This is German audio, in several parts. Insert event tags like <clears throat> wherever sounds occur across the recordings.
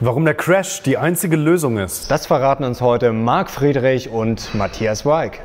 Warum der Crash die einzige Lösung ist. Das verraten uns heute Marc Friedrich und Matthias Weig.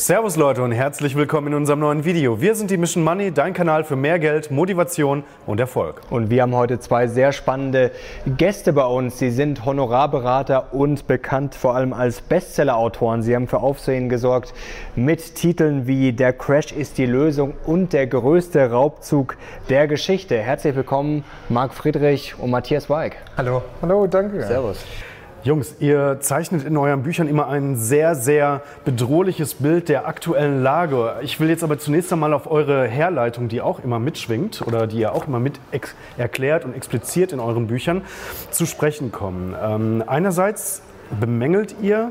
Servus Leute und herzlich willkommen in unserem neuen Video. Wir sind die Mission Money, dein Kanal für mehr Geld, Motivation und Erfolg. Und wir haben heute zwei sehr spannende Gäste bei uns. Sie sind Honorarberater und bekannt vor allem als Bestsellerautoren. Sie haben für Aufsehen gesorgt mit Titeln wie Der Crash ist die Lösung und der größte Raubzug der Geschichte. Herzlich willkommen Marc Friedrich und Matthias Weig. Hallo. Hallo, danke. Servus. Jungs, ihr zeichnet in euren Büchern immer ein sehr, sehr bedrohliches Bild der aktuellen Lage. Ich will jetzt aber zunächst einmal auf eure Herleitung, die auch immer mitschwingt oder die ihr auch immer mit erklärt und expliziert in euren Büchern, zu sprechen kommen. Ähm, einerseits bemängelt ihr,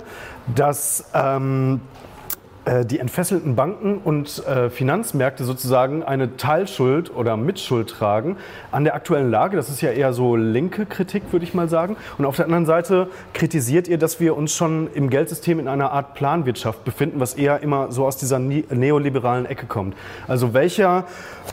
dass ähm, äh, die entfesselten Banken und äh, Finanzmärkte sozusagen eine Teilschuld oder Mitschuld tragen an der aktuellen Lage. Das ist ja eher so linke Kritik, würde ich mal sagen. Und auf der anderen Seite kritisiert ihr, dass wir uns schon im Geldsystem in einer Art Planwirtschaft befinden, was eher immer so aus dieser neoliberalen Ecke kommt. Also welcher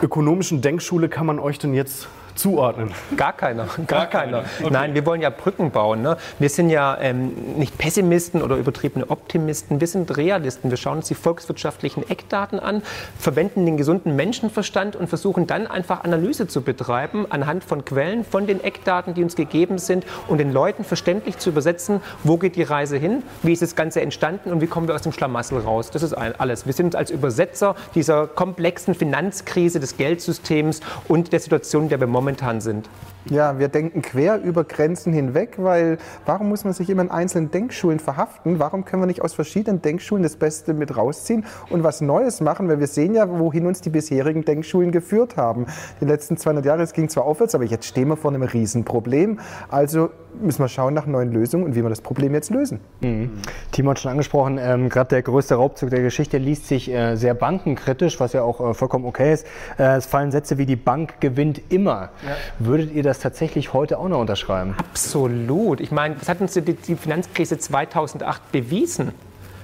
ökonomischen Denkschule kann man euch denn jetzt zuordnen? Gar keiner, <laughs> gar, gar keiner. Okay. Nein, wir wollen ja Brücken bauen. Ne? Wir sind ja ähm, nicht Pessimisten oder übertriebene Optimisten, wir sind Realisten. Wir schauen uns die volkswirtschaftlichen Eckdaten an, verwenden den gesunden Menschenverstand und versuchen dann einfach Analyse zu betreiben anhand von Quellen, von den Eckdaten, die uns gegeben sind und den Leuten verständlich zu übersetzen, wo geht die Reise hin, wie ist das Ganze entstanden und wie kommen wir aus dem Schlamassel raus. Das ist alles. Wir sind als Übersetzer dieser komplexen Finanzkrise des Geldsystems und der Situation, in der wir momentan momentan sind. Ja, wir denken quer über Grenzen hinweg, weil warum muss man sich immer in einzelnen Denkschulen verhaften? Warum können wir nicht aus verschiedenen Denkschulen das Beste mit rausziehen und was Neues machen? Weil wir sehen ja, wohin uns die bisherigen Denkschulen geführt haben. Die letzten 200 Jahre, es ging zwar aufwärts, aber jetzt stehen wir vor einem Riesenproblem. Also müssen wir schauen nach neuen Lösungen und wie wir das Problem jetzt lösen. Mhm. Timo hat schon angesprochen, ähm, gerade der größte Raubzug der Geschichte liest sich äh, sehr bankenkritisch, was ja auch äh, vollkommen okay ist. Äh, es fallen Sätze wie die Bank gewinnt immer. Ja. Würdet ihr das tatsächlich heute auch noch unterschreiben? Absolut. Ich meine, das hat uns die, die Finanzkrise 2008 bewiesen.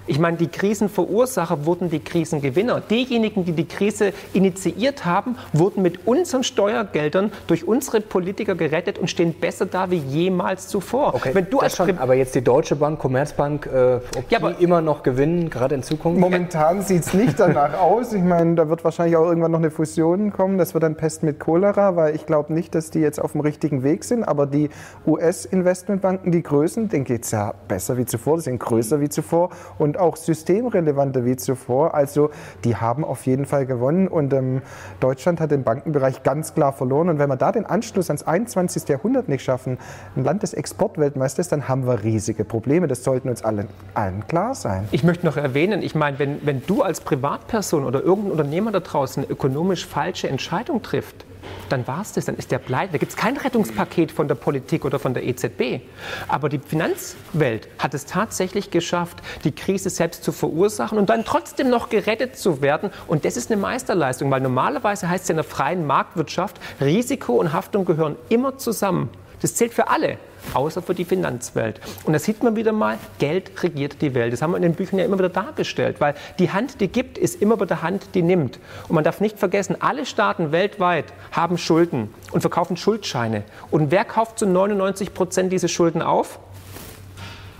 Ich meine, die Krisenverursacher wurden die Krisengewinner. Diejenigen, die die Krise initiiert haben, wurden mit unseren Steuergeldern durch unsere Politiker gerettet und stehen besser da wie jemals zuvor. Okay, Wenn du als schon, aber jetzt die Deutsche Bank, Commerzbank, äh, ob ja, die immer noch gewinnen, gerade in Zukunft? Momentan sieht es nicht danach <laughs> aus. Ich meine, da wird wahrscheinlich auch irgendwann noch eine Fusion kommen. Das wird dann Pest mit Cholera, weil ich glaube nicht, dass die jetzt auf dem richtigen Weg sind. Aber die US-Investmentbanken, die Größen, denen geht es ja besser wie zuvor, die sind größer wie zuvor. Und und auch systemrelevanter wie zuvor. Also die haben auf jeden Fall gewonnen und ähm, Deutschland hat den Bankenbereich ganz klar verloren. Und wenn wir da den Anschluss ans 21. Jahrhundert nicht schaffen, ein Land des Exportweltmeisters, dann haben wir riesige Probleme. Das sollten uns allen, allen klar sein. Ich möchte noch erwähnen, ich meine, wenn, wenn du als Privatperson oder irgendein Unternehmer da draußen ökonomisch falsche Entscheidung trifft, dann war es das, dann ist der pleite. Da gibt es kein Rettungspaket von der Politik oder von der EZB. Aber die Finanzwelt hat es tatsächlich geschafft, die Krise selbst zu verursachen und dann trotzdem noch gerettet zu werden. Und das ist eine Meisterleistung, weil normalerweise heißt es in der freien Marktwirtschaft, Risiko und Haftung gehören immer zusammen. Das zählt für alle außer für die Finanzwelt. Und da sieht man wieder mal, Geld regiert die Welt. Das haben wir in den Büchern ja immer wieder dargestellt, weil die Hand, die gibt, ist immer bei der Hand, die nimmt. Und man darf nicht vergessen, alle Staaten weltweit haben Schulden und verkaufen Schuldscheine. Und wer kauft zu 99 Prozent diese Schulden auf?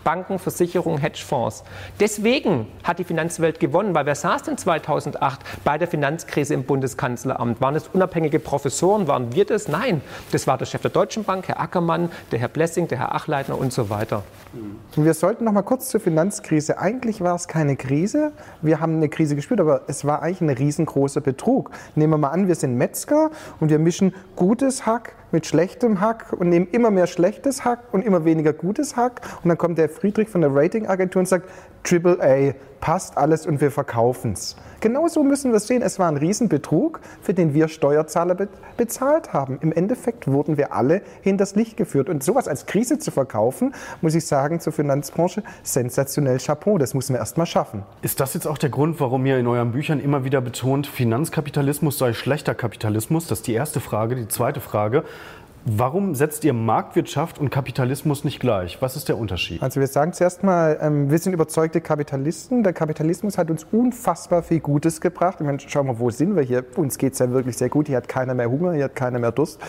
Banken, Versicherungen, Hedgefonds. Deswegen hat die Finanzwelt gewonnen, weil wer saß denn 2008 bei der Finanzkrise im Bundeskanzleramt? Waren es unabhängige Professoren? Waren wir das? Nein, das war der Chef der Deutschen Bank, Herr Ackermann, der Herr Blessing, der Herr Achleitner und so weiter. Wir sollten noch mal kurz zur Finanzkrise. Eigentlich war es keine Krise. Wir haben eine Krise gespürt, aber es war eigentlich ein riesengroßer Betrug. Nehmen wir mal an, wir sind Metzger und wir mischen gutes Hack mit schlechtem Hack und nehmen immer mehr schlechtes Hack und immer weniger gutes Hack. Und dann kommt der Friedrich von der Ratingagentur und sagt, Triple A, passt alles und wir verkaufen es. Genauso müssen wir es sehen. Es war ein Riesenbetrug, für den wir Steuerzahler be bezahlt haben. Im Endeffekt wurden wir alle hinters Licht geführt. Und sowas als Krise zu verkaufen, muss ich sagen, zur Finanzbranche, sensationell Chapeau. Das müssen wir erst mal schaffen. Ist das jetzt auch der Grund, warum ihr in euren Büchern immer wieder betont, Finanzkapitalismus sei schlechter Kapitalismus? Das ist die erste Frage. Die zweite Frage, Warum setzt ihr Marktwirtschaft und Kapitalismus nicht gleich? Was ist der Unterschied? Also wir sagen zuerst mal, ähm, wir sind überzeugte Kapitalisten. Der Kapitalismus hat uns unfassbar viel Gutes gebracht. Ich meine, schauen wir, wo sind wir hier? Uns geht es ja wirklich sehr gut. Hier hat keiner mehr Hunger, hier hat keiner mehr Durst.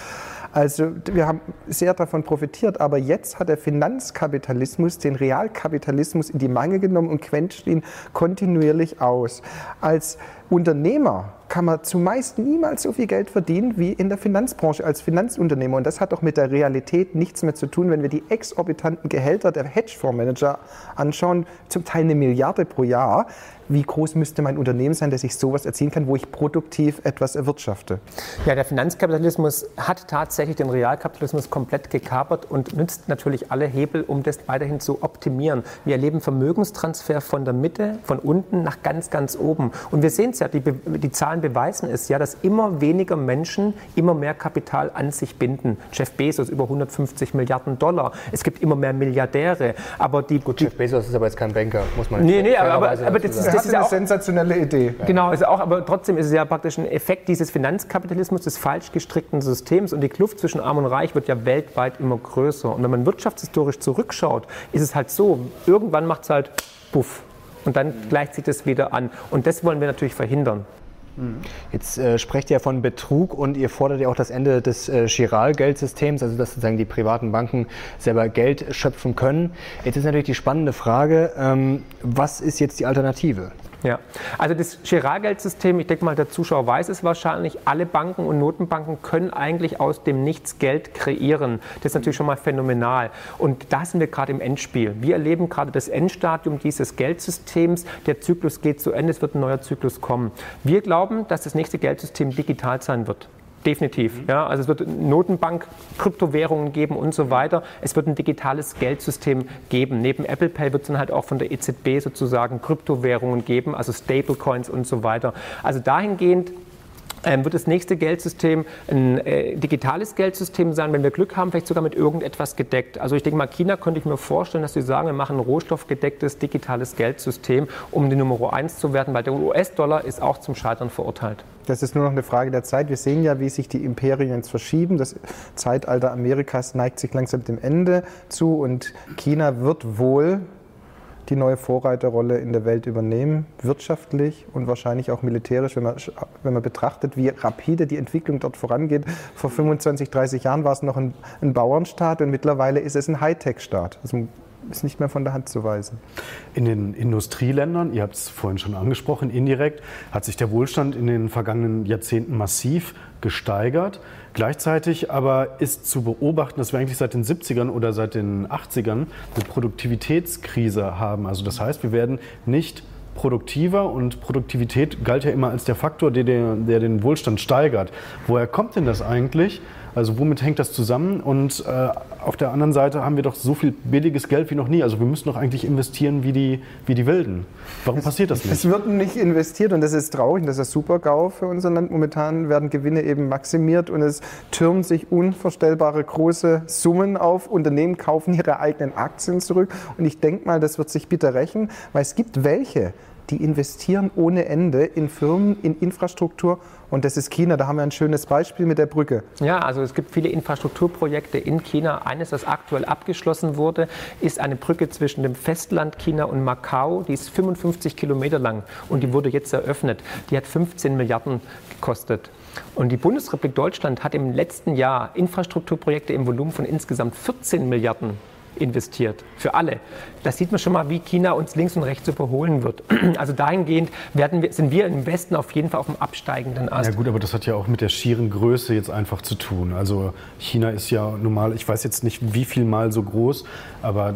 Also wir haben sehr davon profitiert, aber jetzt hat der Finanzkapitalismus den Realkapitalismus in die Mangel genommen und quetscht ihn kontinuierlich aus. Als Unternehmer kann man zumeist niemals so viel Geld verdienen wie in der Finanzbranche als Finanzunternehmer. Und das hat doch mit der Realität nichts mehr zu tun, wenn wir die exorbitanten Gehälter der Hedgefondsmanager anschauen, zum Teil eine Milliarde pro Jahr wie groß müsste mein Unternehmen sein, dass ich sowas erzielen kann, wo ich produktiv etwas erwirtschafte? Ja, der Finanzkapitalismus hat tatsächlich den Realkapitalismus komplett gekapert und nützt natürlich alle Hebel, um das weiterhin zu optimieren. Wir erleben Vermögenstransfer von der Mitte, von unten nach ganz, ganz oben. Und wir sehen es ja, die, die Zahlen beweisen es ja, dass immer weniger Menschen immer mehr Kapital an sich binden. Jeff Bezos über 150 Milliarden Dollar. Es gibt immer mehr Milliardäre. Aber die, Gut, Jeff Bezos ist aber jetzt kein Banker, muss man Nee, nee, aber, aber, aber das, ist, das ist eine sensationelle Idee. Genau, also auch, aber trotzdem ist es ja praktisch ein Effekt dieses Finanzkapitalismus, des falsch gestrickten Systems und die Kluft zwischen Arm und Reich wird ja weltweit immer größer. Und wenn man wirtschaftshistorisch zurückschaut, ist es halt so, irgendwann macht es halt puff und dann gleicht sich das wieder an. Und das wollen wir natürlich verhindern. Jetzt äh, sprecht ihr von Betrug und ihr fordert ja auch das Ende des äh, Chiral-Geldsystems, also dass sozusagen die privaten Banken selber Geld schöpfen können. Jetzt ist natürlich die spannende Frage, ähm, was ist jetzt die Alternative? Ja, also das Girard-Geldsystem, ich denke mal, der Zuschauer weiß es wahrscheinlich, alle Banken und Notenbanken können eigentlich aus dem Nichts Geld kreieren. Das ist natürlich schon mal phänomenal. Und da sind wir gerade im Endspiel. Wir erleben gerade das Endstadium dieses Geldsystems. Der Zyklus geht zu Ende, es wird ein neuer Zyklus kommen. Wir glauben, dass das nächste Geldsystem digital sein wird. Definitiv. Ja, also es wird Notenbank, Kryptowährungen geben und so weiter. Es wird ein digitales Geldsystem geben. Neben Apple Pay wird es dann halt auch von der EZB sozusagen Kryptowährungen geben, also Stablecoins und so weiter. Also dahingehend wird das nächste Geldsystem ein äh, digitales Geldsystem sein, wenn wir Glück haben, vielleicht sogar mit irgendetwas gedeckt. Also ich denke mal, China könnte ich mir vorstellen, dass sie sagen, wir machen ein rohstoffgedecktes digitales Geldsystem, um die Nummer eins zu werden, weil der US-Dollar ist auch zum Scheitern verurteilt. Das ist nur noch eine Frage der Zeit. Wir sehen ja, wie sich die Imperien jetzt verschieben. Das Zeitalter Amerikas neigt sich langsam dem Ende zu und China wird wohl die neue Vorreiterrolle in der Welt übernehmen, wirtschaftlich und wahrscheinlich auch militärisch, wenn man, wenn man betrachtet, wie rapide die Entwicklung dort vorangeht. Vor 25, 30 Jahren war es noch ein, ein Bauernstaat und mittlerweile ist es ein Hightech-Staat. Also ist nicht mehr von der Hand zu weisen. In den Industrieländern, ihr habt es vorhin schon angesprochen, indirekt, hat sich der Wohlstand in den vergangenen Jahrzehnten massiv gesteigert. Gleichzeitig aber ist zu beobachten, dass wir eigentlich seit den 70ern oder seit den 80ern eine Produktivitätskrise haben. Also das heißt, wir werden nicht produktiver und Produktivität galt ja immer als der Faktor, der, der, den Wohlstand steigert. Woher kommt denn das eigentlich? Also womit hängt das zusammen? Und äh, auf der anderen Seite haben wir doch so viel billiges Geld wie noch nie. Also wir müssen doch eigentlich investieren wie die, wie die Wilden. Warum es, passiert das nicht? Es wird nicht investiert und das ist traurig und das ist Super-GAU für unser Land. Momentan werden Gewinne eben maximiert und es türmen sich unvorstellbare große Summen auf. Unternehmen kaufen ihre eigenen Aktien zurück und ich denke mal, das wird sich bitter rächen, weil es gibt welche, die investieren ohne Ende in Firmen, in Infrastruktur und das ist China. Da haben wir ein schönes Beispiel mit der Brücke. Ja, also es gibt viele Infrastrukturprojekte in China. Eines, das aktuell abgeschlossen wurde, ist eine Brücke zwischen dem Festland China und Macau. Die ist 55 Kilometer lang und die wurde jetzt eröffnet. Die hat 15 Milliarden gekostet. Und die Bundesrepublik Deutschland hat im letzten Jahr Infrastrukturprojekte im Volumen von insgesamt 14 Milliarden investiert, für alle. Das sieht man schon mal, wie China uns links und rechts überholen wird. <clears throat> Also dahingehend werden wir, sind wir im Westen auf jeden Fall auf dem absteigenden Ast. Ja gut, aber das hat ja auch mit der schieren Größe jetzt einfach zu tun. Also China ist ja normal, ich weiß jetzt nicht wie viel mal so groß, aber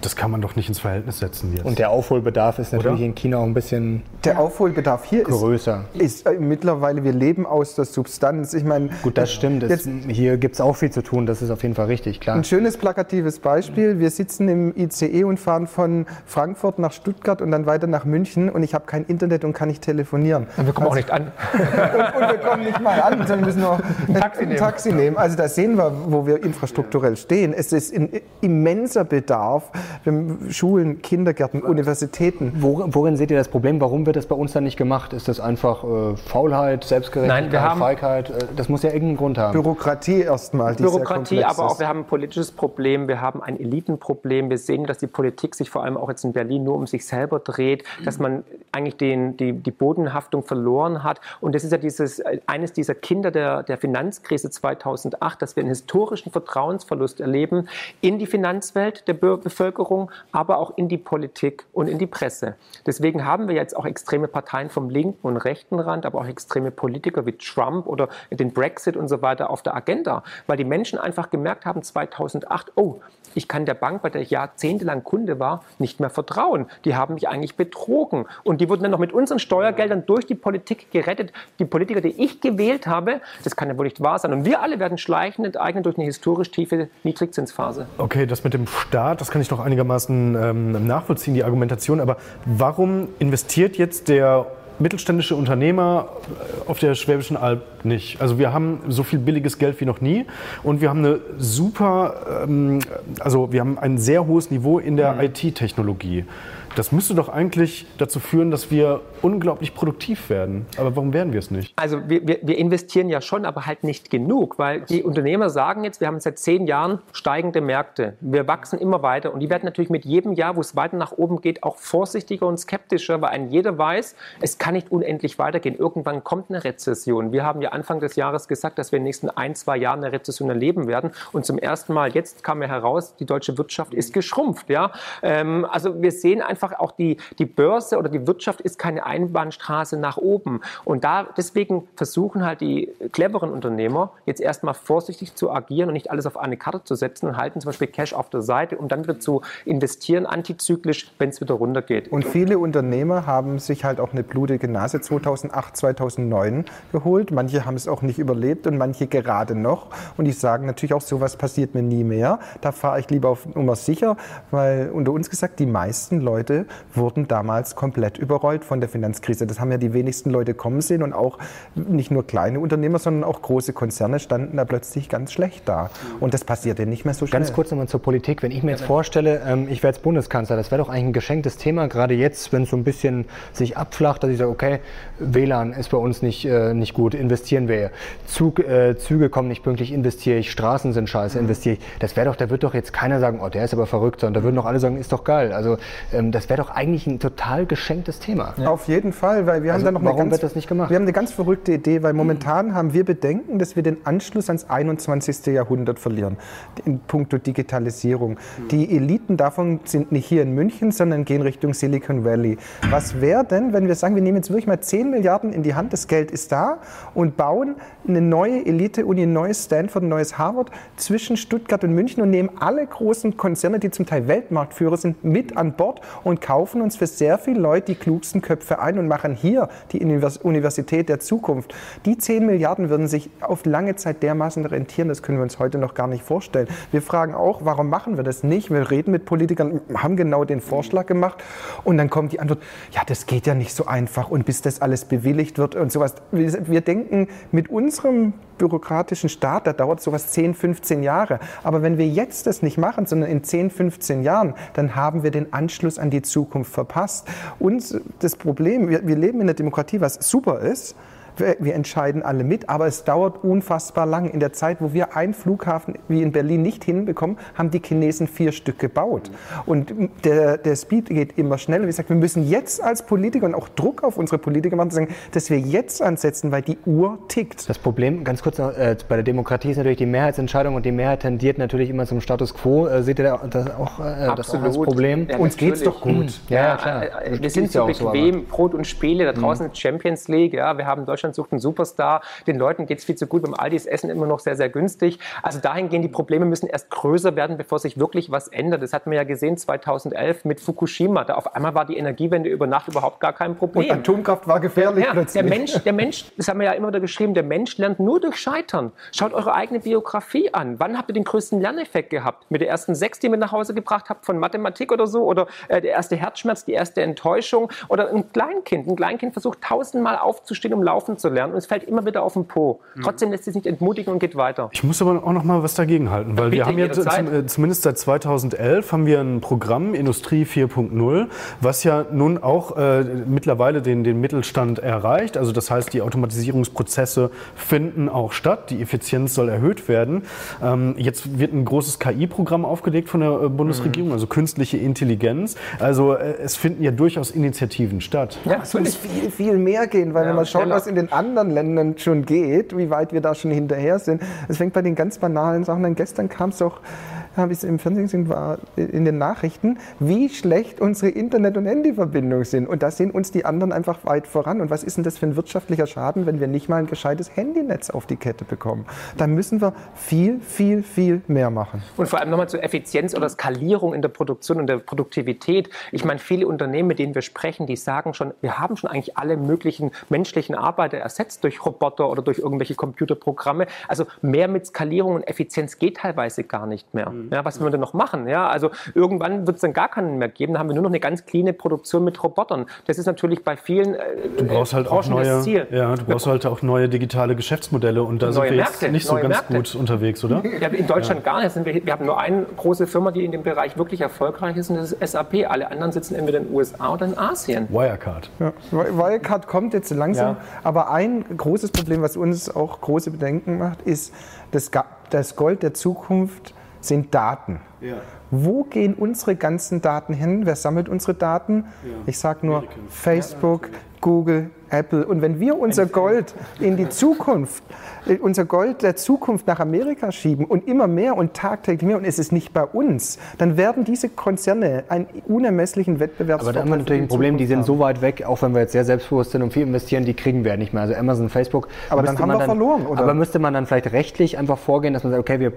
das kann man doch nicht ins Verhältnis setzen jetzt. Und der Aufholbedarf ist natürlich Oder? in China auch ein bisschen Der Aufholbedarf hier größer. Ist, ist äh, mittlerweile, wir leben aus der Substanz. Ich meine, gut, das stimmt. Das, hier gibt es auch viel zu tun, das ist auf jeden Fall richtig, klar. Ein schönes plakatives Beispiel Beispiel, wir sitzen im ICE und fahren von Frankfurt nach Stuttgart und dann weiter nach München und ich habe kein Internet und kann nicht telefonieren. Und wir kommen auch nicht an. <laughs> Und, und wir kommen nicht mal an, sondern müssen noch ein Taxi, ein Taxi nehmen. Also da sehen wir, wo wir infrastrukturell stehen. Es ist ein immenser Bedarf. Wir haben Schulen, Kindergärten, Universitäten. Wo, worin seht ihr das Problem? Warum wird das bei uns dann nicht gemacht? Ist das einfach äh, Faulheit, Selbstgerechtigkeit, Nein, wir haben- Feigheit? Äh, das muss ja irgendeinen Grund haben. Bürokratie erstmal, Bürokratie, aber auch wir haben ein politisches Problem, wir haben ein Elitenproblem. Wir sehen, dass die Politik sich vor allem auch jetzt in Berlin nur um sich selber dreht, dass man eigentlich den, die, die Bodenhaftung verloren hat. Und das ist ja dieses, eines dieser Kinder der, der Finanzkrise 2008, dass wir einen historischen Vertrauensverlust erleben in die Finanzwelt der Bevölkerung, aber auch in die Politik und in die Presse. Deswegen haben wir jetzt auch extreme Parteien vom linken und rechten Rand, aber auch extreme Politiker wie Trump oder den Brexit und so weiter auf der Agenda, weil die Menschen einfach gemerkt haben 2008, oh, ich kann der Bank, bei der ich jahrzehntelang Kunde war, nicht mehr vertrauen. Die haben mich eigentlich betrogen. Und die wurden dann noch mit unseren Steuergeldern durch die Politik gerettet. Die Politiker, die ich gewählt habe, das kann ja wohl nicht wahr sein. Und wir alle werden schleichend enteignet durch eine historisch tiefe Niedrigzinsphase. Okay, das mit dem Staat, das kann ich noch einigermaßen ähm, nachvollziehen, die Argumentation. Aber warum investiert jetzt der mittelständische Unternehmer äh, auf der Schwäbischen Alb nicht? Also wir haben so viel billiges Geld wie noch nie und wir haben eine super, ähm, also wir haben ein sehr hohes Niveau in der IT-Technologie. Das müsste doch eigentlich dazu führen, dass wir unglaublich produktiv werden. Aber warum werden wir es nicht? Also wir, wir, wir investieren ja schon, aber halt nicht genug, weil die Unternehmer sagen jetzt, wir haben seit zehn Jahren steigende Märkte. Wir wachsen immer weiter und die werden natürlich mit jedem Jahr, wo es weiter nach oben geht, auch vorsichtiger und skeptischer, weil ein jeder weiß, es kann nicht unendlich weitergehen. Irgendwann kommt eine Rezession. Wir haben ja Anfang des Jahres gesagt, dass wir in den nächsten ein, zwei Jahren eine Rezession erleben werden und zum ersten Mal jetzt kam ja heraus, die deutsche Wirtschaft ist geschrumpft. Ja? Ähm, also wir sehen einfach auch die, die Börse oder die Wirtschaft ist keine Einbahnstraße nach oben. Und da deswegen versuchen halt die cleveren Unternehmer jetzt erstmal vorsichtig zu agieren und nicht alles auf eine Karte zu setzen und halten zum Beispiel Cash auf der Seite, um dann wieder zu investieren, antizyklisch, wenn es wieder runtergeht. Und viele Unternehmer haben sich halt auch eine blutige Nase 2008, 2009 geholt. Manche haben es auch nicht überlebt und manche gerade noch. Und die sagen natürlich auch, sowas passiert mir nie mehr. Da fahre ich lieber auf Nummer sicher, weil unter uns gesagt, die meisten Leute wurden damals komplett überrollt von der Finanzkrise. Das haben ja die wenigsten Leute kommen sehen und auch nicht nur kleine Unternehmer, sondern auch große Konzerne standen da plötzlich ganz schlecht da. Und das passierte nicht mehr so schnell. Ganz kurz nochmal zur Politik. Wenn ich mir jetzt vorstelle, ähm, ich wäre jetzt Bundeskanzler, das wäre doch eigentlich ein geschenktes Thema, gerade jetzt, wenn es so ein bisschen sich abflacht, dass ich sage, okay, WLAN ist bei uns nicht, äh, nicht gut, investieren wir. Zug, äh, Züge kommen nicht pünktlich, investiere ich. Straßen sind scheiße, investiere ich. Das wäre doch, da wird doch jetzt keiner sagen, oh, der ist aber verrückt, sondern da würden doch alle sagen, ist doch geil. Also ähm, das wäre doch eigentlich ein total geschenktes Thema. Auf jeden Fall, weil wir Also haben da noch warum eine ganz, wird das nicht gemacht? Wir haben eine ganz verrückte Idee, weil momentan haben wir Bedenken, dass wir den Anschluss ans 21. Jahrhundert verlieren in puncto Digitalisierung. Die Eliten davon sind nicht hier in München, sondern gehen Richtung Silicon Valley. Was wäre denn, wenn wir sagen, wir nehmen jetzt wirklich mal 10 Milliarden in die Hand, das Geld ist da und bauen eine neue Elite-Uni, ein neues Stanford, ein neues Harvard zwischen Stuttgart und München und nehmen alle großen Konzerne, die zum Teil Weltmarktführer sind, mit an Bord und kaufen uns für sehr viele Leute die klugsten Köpfe ein und machen hier die Univers Universität der Zukunft. Die 10 Milliarden würden sich auf lange Zeit dermaßen rentieren, das können wir uns heute noch gar nicht vorstellen. Wir fragen auch, warum machen wir das nicht? Wir reden mit Politikern, haben genau den Vorschlag gemacht und dann kommt die Antwort, ja, das geht ja nicht so einfach und bis das alles bewilligt wird und sowas. Wir denken, mit unserem bürokratischen Staat, da dauert sowas 10, 15 Jahre. Aber wenn wir jetzt das nicht machen, sondern in 10, 15 Jahren, dann haben wir den Anschluss an die Zukunft verpasst. Und das Problem, wir, wir leben in einer Demokratie, was super ist, wir, wir entscheiden alle mit, aber es dauert unfassbar lang. In der Zeit, wo wir einen Flughafen wie in Berlin nicht hinbekommen, haben die Chinesen vier Stück gebaut. Und der, der Speed geht immer schneller. Wie gesagt, wir müssen jetzt als Politiker und auch Druck auf unsere Politiker machen, sagen, dass wir jetzt ansetzen, weil die Uhr tickt. Das Problem, ganz kurz noch, äh, bei der Demokratie ist natürlich die Mehrheitsentscheidung und die Mehrheit tendiert natürlich immer zum Status quo. Äh, seht ihr da das auch, äh, das auch als Problem? Ja, Uns geht's natürlich. doch gut. Ja, ja, klar. äh, Das Wir sind so bequem, Brot und Spiele. Da draußen ist Champions League. Ja, wir haben Deutschland Deutschland sucht einen Superstar, den Leuten geht es viel zu gut, beim Aldi ist Essen immer noch sehr, sehr günstig. Also dahingehend, die Probleme müssen erst größer werden, bevor sich wirklich was ändert. Das hatten wir ja gesehen 2011 mit Fukushima. Da auf einmal war die Energiewende über Nacht überhaupt gar kein Problem. Und Atomkraft war gefährlich ja, plötzlich. Der Mensch, der Mensch, das haben wir ja immer wieder geschrieben, der Mensch lernt nur durch Scheitern. Schaut eure eigene Biografie an. Wann habt ihr den größten Lerneffekt gehabt? Mit der ersten Sechs, die ihr mit nach Hause gebracht habt von Mathematik oder so? Oder äh, der erste Herzschmerz, die erste Enttäuschung? Oder ein Kleinkind. Ein Kleinkind versucht tausendmal aufzustehen, um laufen zu lernen und es fällt immer wieder auf den Po. Mhm. Trotzdem lässt es sich nicht entmutigen und geht weiter. Ich muss aber auch noch mal was dagegen halten, weil wir haben jederzeit. zum, äh, zumindest seit 2011 haben wir ein Programm Industrie 4.0, was ja nun auch äh, mittlerweile den, den Mittelstand erreicht. Also das heißt, die Automatisierungsprozesse finden auch statt, die Effizienz soll erhöht werden. Ähm, jetzt wird ein großes KI-Programm aufgelegt von der äh, Bundesregierung, also künstliche Intelligenz. Also äh, es finden ja durchaus Initiativen statt. Ja, Es muss viel, viel mehr gehen, weil Ja, wenn man schaut, schneller. was in den anderen Ländern schon geht, wie weit wir da schon hinterher sind. Es fängt bei den ganz banalen Sachen an. Gestern kam es auch, habe ich es im Fernsehen gesehen, war in den Nachrichten, wie schlecht unsere Internet- und Handyverbindungen sind. Und da sind uns die anderen einfach weit voran. Und was ist denn das für ein wirtschaftlicher Schaden, wenn wir nicht mal ein gescheites Handynetz auf die Kette bekommen? Da müssen wir viel, viel, viel mehr machen. Und vor allem nochmal zur Effizienz oder Skalierung in der Produktion und der Produktivität. Ich meine, viele Unternehmen, mit denen wir sprechen, die sagen schon, wir haben schon eigentlich alle möglichen menschlichen Arbeiter ersetzt durch Roboter oder durch irgendwelche Computerprogramme. Also mehr mit Skalierung und Effizienz geht teilweise gar nicht mehr. Ja, was wollen wir denn noch machen? Ja, also irgendwann wird es dann gar keinen mehr geben. Dann haben wir nur noch eine ganz cleane Produktion mit Robotern. Das ist natürlich bei vielen äh, Du brauchst halt auch Branchen neue, das Ziel. ja, du brauchst halt auch neue digitale Geschäftsmodelle und da sind Neue wir jetzt Märkte, nicht so neue ganz Märkte. gut unterwegs, oder? Ja, in Deutschland gar nicht. Wir, wir haben nur eine große Firma, die in dem Bereich wirklich erfolgreich ist, und das ist SAP. Alle anderen sitzen entweder in den USA oder in Asien. Wirecard. Ja, Wirecard kommt jetzt langsam, aber ein großes Problem, was uns auch große Bedenken macht, ist, das, Ga- das Gold der Zukunft sind Daten. Wo gehen unsere ganzen Daten hin? Wer sammelt unsere Daten? Ich sage nur Facebook, Google, Apple. Und wenn wir unser Gold in die Zukunft, äh, unser Gold der Zukunft nach Amerika schieben und immer mehr und tagtäglich mehr und es ist nicht bei uns, dann werden diese Konzerne einen unermesslichen Aber Wettbewerbsvorteil da haben wir natürlich die ein Problem, die Zukunft sind haben. so weit weg, auch wenn wir jetzt sehr selbstbewusst sind und viel investieren, die kriegen wir ja nicht mehr. Also Amazon, Facebook. Aber dann haben man wir verloren, oder? Aber müsste man dann vielleicht rechtlich einfach vorgehen, dass man sagt, okay, wir,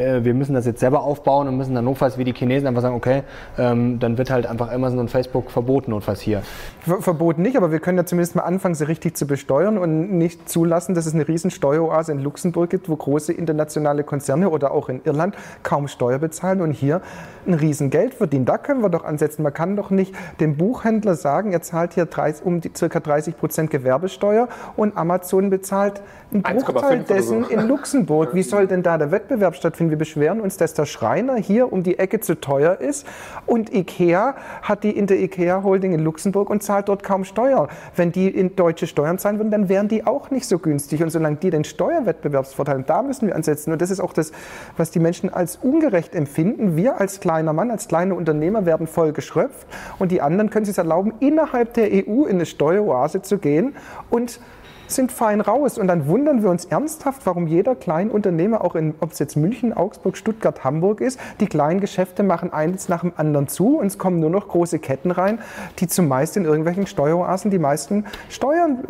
äh, wir müssen das jetzt selber aufbauen und müssen dann notfalls wie die Chinesen einfach sagen, okay, ähm, dann wird halt einfach Amazon und Facebook verboten notfalls hier. Ver- Verboten nicht, aber wir können ja zumindest mal anfangen, sie richtig zu besteuern und nicht zulassen, dass es eine riesen Steueroase in Luxemburg gibt, wo große internationale Konzerne oder auch in Irland kaum Steuer bezahlen und hier ein riesen Geld verdienen. Da können wir doch ansetzen. Man kann doch nicht dem Buchhändler sagen, er zahlt hier 30, um die ca. 30 Prozent Gewerbesteuer und Amazon bezahlt einen 1,5 Bruchteil oder so. dessen in <laughs> Luxemburg. Wie soll denn da der Wettbewerb stattfinden? Wir beschweren uns, dass der Schreiner hier um die Ecke zu teuer ist und Ikea hat die in der Ikea Holding in Luxemburg und zahlt dort kaum Steuer. Wenn die in deutsche Steuern zahlen würden, dann wären die auch nicht so günstig. Und solange die den Steuerwettbewerbsvorteil haben, da müssen wir ansetzen. Und das ist auch das, was die Menschen als ungerecht empfinden. Wir als kleiner Mann, als kleine Unternehmer werden voll geschröpft und die anderen können sich erlauben, innerhalb der EU in eine Steueroase zu gehen und sind fein raus. Und dann wundern wir uns ernsthaft, warum jeder kleine Unternehmer, auch in, ob es jetzt München, Augsburg, Stuttgart, Hamburg ist, die kleinen Geschäfte machen eins nach dem anderen zu und es kommen nur noch große Ketten rein, die zumeist in irgendwelchen Steueroasen die meisten Steuern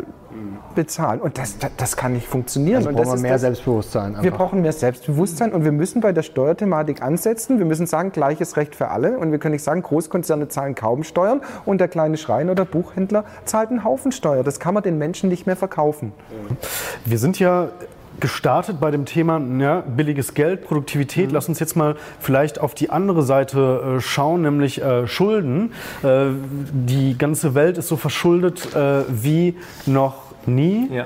bezahlen. Und das, das, das kann nicht funktionieren. Also und brauchen das wir mehr das, Selbstbewusstsein. wir Einfach. brauchen mehr Selbstbewusstsein und wir müssen bei der Steuerthematik ansetzen. Wir müssen sagen, gleiches Recht für alle. Und wir können nicht sagen, Großkonzerne zahlen kaum Steuern und der kleine Schreiner oder Buchhändler zahlt einen Haufen Steuer. Das kann man den Menschen nicht mehr verkaufen. Wir sind ja gestartet bei dem Thema ja, billiges Geld, Produktivität. Lass uns jetzt mal vielleicht auf die andere Seite äh, schauen, nämlich äh, Schulden. Äh, die ganze Welt ist so verschuldet äh, wie noch nie. Ja.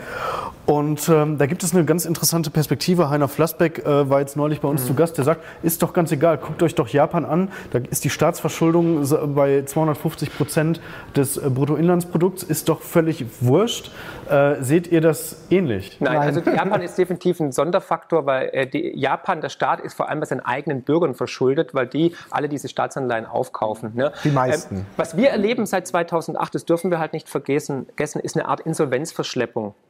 Und ähm, da gibt es eine ganz interessante Perspektive. Heiner Flassbeck äh, war jetzt neulich bei uns zu Gast. Der sagt, ist doch ganz egal, guckt euch doch Japan an. Da ist die Staatsverschuldung bei 250 Prozent des äh, Bruttoinlandsprodukts. Ist doch völlig wurscht. Äh, seht ihr das ähnlich? Nein, also Japan ist definitiv ein Sonderfaktor, weil äh, die, Japan, der Staat, ist vor allem bei seinen eigenen Bürgern verschuldet, weil die alle diese Staatsanleihen aufkaufen. Ne? Die meisten. Ähm, was wir erleben seit 2008, das dürfen wir halt nicht vergessen, ist eine Art Insolvenzverschleppung.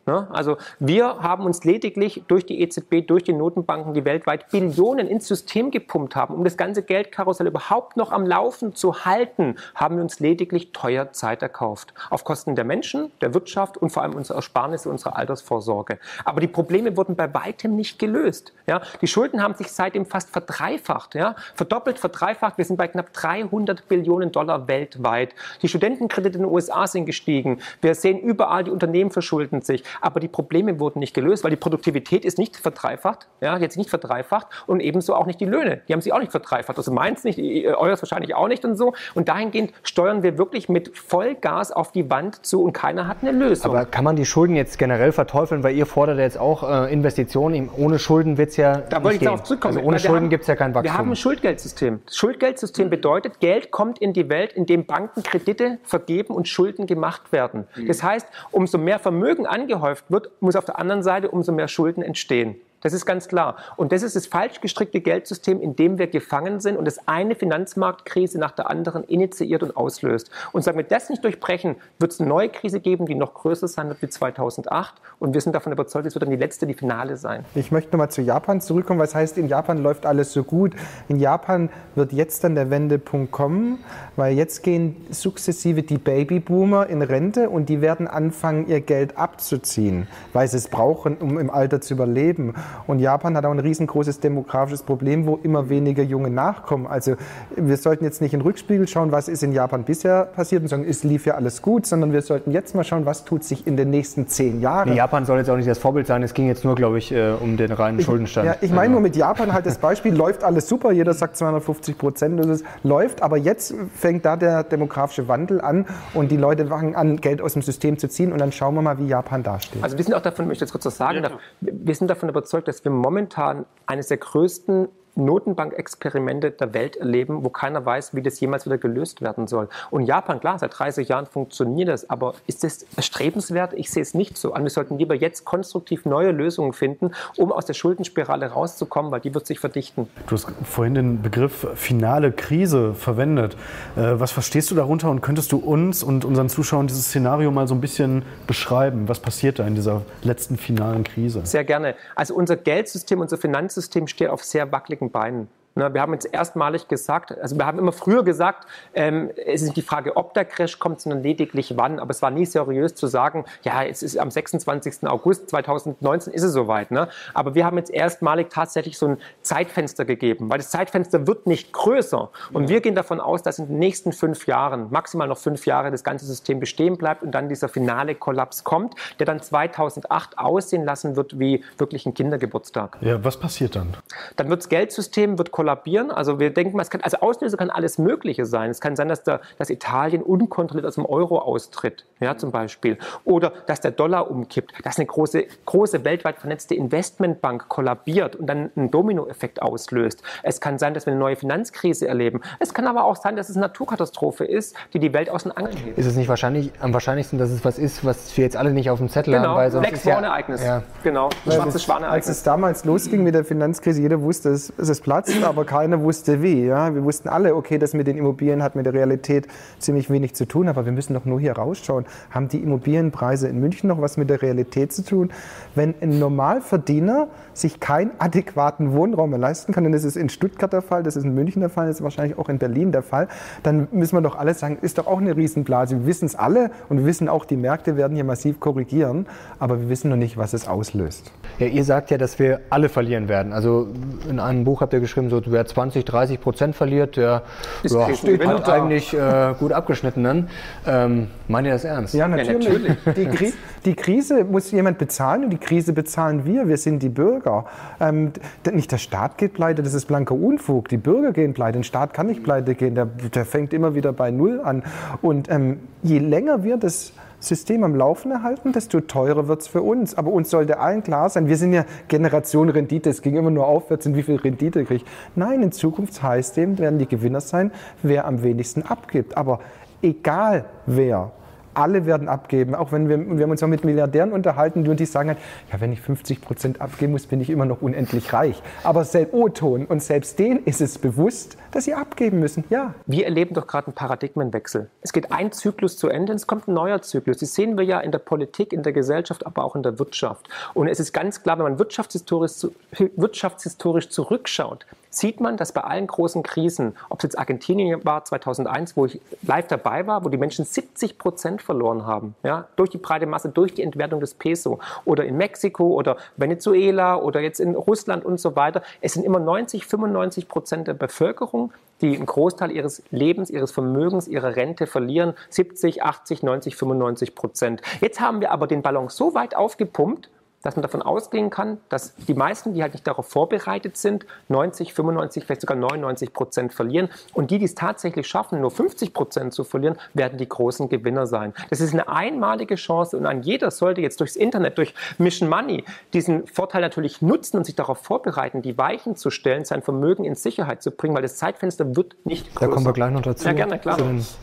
Ne? Also Wir haben uns lediglich durch die EZB, durch die Notenbanken, die weltweit Billionen ins System gepumpt haben, um das ganze Geldkarussell überhaupt noch am Laufen zu halten, haben wir uns lediglich teuer Zeit erkauft. Auf Kosten der Menschen, der Wirtschaft und vor allem unserer Ersparnisse, unserer Altersvorsorge. Aber die Probleme wurden bei weitem nicht gelöst. Ja, die Schulden haben sich seitdem fast verdreifacht, ja, verdoppelt, verdreifacht. Wir sind bei knapp 300 Billionen Dollar weltweit. Die Studentenkredite in den USA sind gestiegen. Wir sehen überall, die Unternehmen verschulden sich. Aber die Probleme wurden nicht gelöst, weil die Produktivität ist nicht verdreifacht, ja, jetzt nicht verdreifacht und ebenso auch nicht die Löhne. Die haben sich auch nicht verdreifacht. Also meins nicht, eures wahrscheinlich auch nicht und so. Und dahingehend steuern wir wirklich mit Vollgas auf die Wand zu und keiner hat eine Lösung. Aber kann man die Schulden jetzt generell verteufeln, weil ihr fordert jetzt auch äh, Investitionen. Ohne Schulden wird es ja. Da wollte ich darauf zurückkommen. Also ohne Schulden gibt es ja kein Wachstum. Wir haben ein Schuldgeldsystem. Das Schuldgeldsystem bedeutet, Geld kommt in die Welt, in dem Banken Kredite vergeben und Schulden gemacht werden. Mhm. Das heißt, umso mehr Vermögen angehäuft wird, muss auf der anderen Seite umso mehr Schulden entstehen. Das ist ganz klar. Und das ist das falsch gestrickte Geldsystem, in dem wir gefangen sind und das eine Finanzmarktkrise nach der anderen initiiert und auslöst. Und sagen wir das nicht durchbrechen, wird es eine neue Krise geben, die noch größer sein wird wie 2008. Und wir sind davon überzeugt, es wird dann die letzte, die Finale sein. Ich möchte nochmal zu Japan zurückkommen, was heißt, in Japan läuft alles so gut. In Japan wird jetzt dann der Wendepunkt kommen, weil jetzt gehen sukzessive die Babyboomer in Rente und die werden anfangen, ihr Geld abzuziehen, weil sie es brauchen, um im Alter zu überleben. Und Japan hat auch ein riesengroßes demografisches Problem, wo immer weniger junge nachkommen. Also wir sollten jetzt nicht in den Rückspiegel schauen, was ist in Japan bisher passiert und sagen, es lief ja alles gut, sondern wir sollten jetzt mal schauen, was tut sich in den nächsten zehn Jahren. Japan soll jetzt auch nicht das Vorbild sein. Es ging jetzt nur, glaube ich, äh, um den reinen Schuldenstand. Ja, ich meine also nur mit Japan halt das Beispiel, läuft alles super, jeder sagt 250 Prozent, es läuft, aber jetzt fängt da der demografische Wandel an und die Leute fangen an, Geld aus dem System zu ziehen und dann schauen wir mal, wie Japan dasteht. Also wir sind auch davon, ich möchte jetzt kurz was sagen, ja. wir sind davon überzeugt, dass wir momentan eines der größten Notenbankexperimente der Welt erleben, wo keiner weiß, wie das jemals wieder gelöst werden soll. Und Japan, klar, seit 30 Jahren funktioniert das, aber ist das erstrebenswert? Ich sehe es nicht so an. Wir sollten lieber jetzt konstruktiv neue Lösungen finden, um aus der Schuldenspirale rauszukommen, weil die wird sich verdichten. Du hast vorhin den Begriff finale Krise verwendet. Äh, was verstehst du darunter und könntest du uns und unseren Zuschauern dieses Szenario mal so ein bisschen beschreiben? Was passiert da in dieser letzten finalen Krise? Sehr gerne. Also unser Geldsystem, unser Finanzsystem steht auf sehr wackeligen Beinen. Ne, wir haben jetzt erstmalig gesagt, also wir haben immer früher gesagt, ähm, es ist nicht die Frage, ob der Crash kommt, sondern lediglich wann. Aber es war nie seriös zu sagen, ja, es ist am 26. August 2019 ist es soweit. Ne? Aber wir haben jetzt erstmalig tatsächlich so ein Zeitfenster gegeben, weil das Zeitfenster wird nicht größer. Und ja. wir gehen davon aus, dass in den nächsten fünf Jahren, maximal noch fünf Jahre, das ganze System bestehen bleibt und dann dieser finale Kollaps kommt, der dann 2008 aussehen lassen wird wie wirklich ein Kindergeburtstag. Ja, was passiert dann? Dann wird das Geldsystem wird kollabieren. Also wir denken mal, es kann, also Auslöser kann alles Mögliche sein. Es kann sein, dass, der, dass Italien unkontrolliert aus dem Euro austritt, ja, zum Beispiel. Oder dass der Dollar umkippt, dass eine große, große weltweit vernetzte Investmentbank kollabiert und dann einen Dominoeffekt auslöst. Es kann sein, dass wir eine neue Finanzkrise erleben. Es kann aber auch sein, dass es eine Naturkatastrophe ist, die die Welt aus den Angeln hebt. Ist es nicht wahrscheinlich, am wahrscheinlichsten, dass es was ist, was wir jetzt alle nicht auf dem Zettel genau. haben? Weil sonst Black Swan-Ereignis. Ja, genau, schwarzes Schwanereignis. Als es damals losging mit der Finanzkrise, jeder wusste, es, es platzt, aber keiner wusste wie. Ja? Wir wussten alle, okay, das mit den Immobilien hat mit der Realität ziemlich wenig zu tun, aber wir müssen doch nur hier rausschauen. Haben die Immobilienpreise in München noch was mit der Realität zu tun? Wenn ein Normalverdiener sich keinen adäquaten Wohnraum mehr leisten kann, und das ist in Stuttgart der Fall, das ist in München der Fall, das ist wahrscheinlich auch in Berlin der Fall, dann müssen wir doch alle sagen, ist doch auch eine Riesenblase. Wir wissen es alle und wir wissen auch, die Märkte werden hier massiv korrigieren, aber wir wissen noch nicht, was es auslöst. Ja, ihr sagt ja, dass wir alle verlieren werden. Also in einem Buch habt ihr geschrieben, so wer 20, 30 Prozent verliert, der ja, steht halt eigentlich äh, gut abgeschnitten dann. Ähm, meint ihr das ernst? Ja, natürlich. Ja, natürlich. Die, Kri die, Krise muss jemand bezahlen und die Krise bezahlen wir. Wir sind die Bürger. Ähm, nicht der Staat geht pleite, das ist blanker Unfug. Die Bürger gehen pleite. Ein Staat kann nicht pleite gehen. Der, der fängt immer wieder bei Null an. Und ähm, je länger wir das System am Laufen erhalten, desto teurer wird es für uns. Aber uns sollte allen klar sein, wir sind ja Generation Rendite, es ging immer nur aufwärts, in wie viel Rendite kriege ich. Nein, in Zukunft heißt dem, werden die Gewinner sein, wer am wenigsten abgibt. Aber egal wer, Alle werden abgeben, auch wenn wir, wir haben uns auch mit Milliardären unterhalten und die sagen halt, ja, wenn ich 50 Prozent abgeben muss, bin ich immer noch unendlich reich. Aber selbst O-Ton und selbst denen ist es bewusst, dass sie abgeben müssen. Ja. Wir erleben doch gerade einen Paradigmenwechsel. Es geht ein Zyklus zu Ende, es kommt ein neuer Zyklus. Das sehen wir ja in der Politik, in der Gesellschaft, aber auch in der Wirtschaft. Und es ist ganz klar, wenn man wirtschaftshistorisch, wirtschaftshistorisch zurückschaut, sieht man, dass bei allen großen Krisen, ob es jetzt Argentinien war 2001, wo ich live dabei war, wo die Menschen 70 Prozent verloren haben, ja, durch die breite Masse, durch die Entwertung des Peso, oder in Mexiko oder Venezuela oder jetzt in Russland und so weiter, es sind immer 90, 95 Prozent der Bevölkerung, die einen Großteil ihres Lebens, ihres Vermögens, ihrer Rente verlieren, 70, 80, 90, 95 Prozent. Jetzt haben wir aber den Ballon so weit aufgepumpt, dass man davon ausgehen kann, dass die meisten, die halt nicht darauf vorbereitet sind, 90, 95, vielleicht sogar 99 Prozent verlieren. Und die, die es tatsächlich schaffen, nur 50 Prozent zu verlieren, werden die großen Gewinner sein. Das ist eine einmalige Chance und an jeder sollte jetzt durchs Internet, durch Mission Money diesen Vorteil natürlich nutzen und sich darauf vorbereiten, die Weichen zu stellen, sein Vermögen in Sicherheit zu bringen, weil das Zeitfenster wird nicht größer. Da kommen wir gleich noch dazu. Ja, gerne, klar.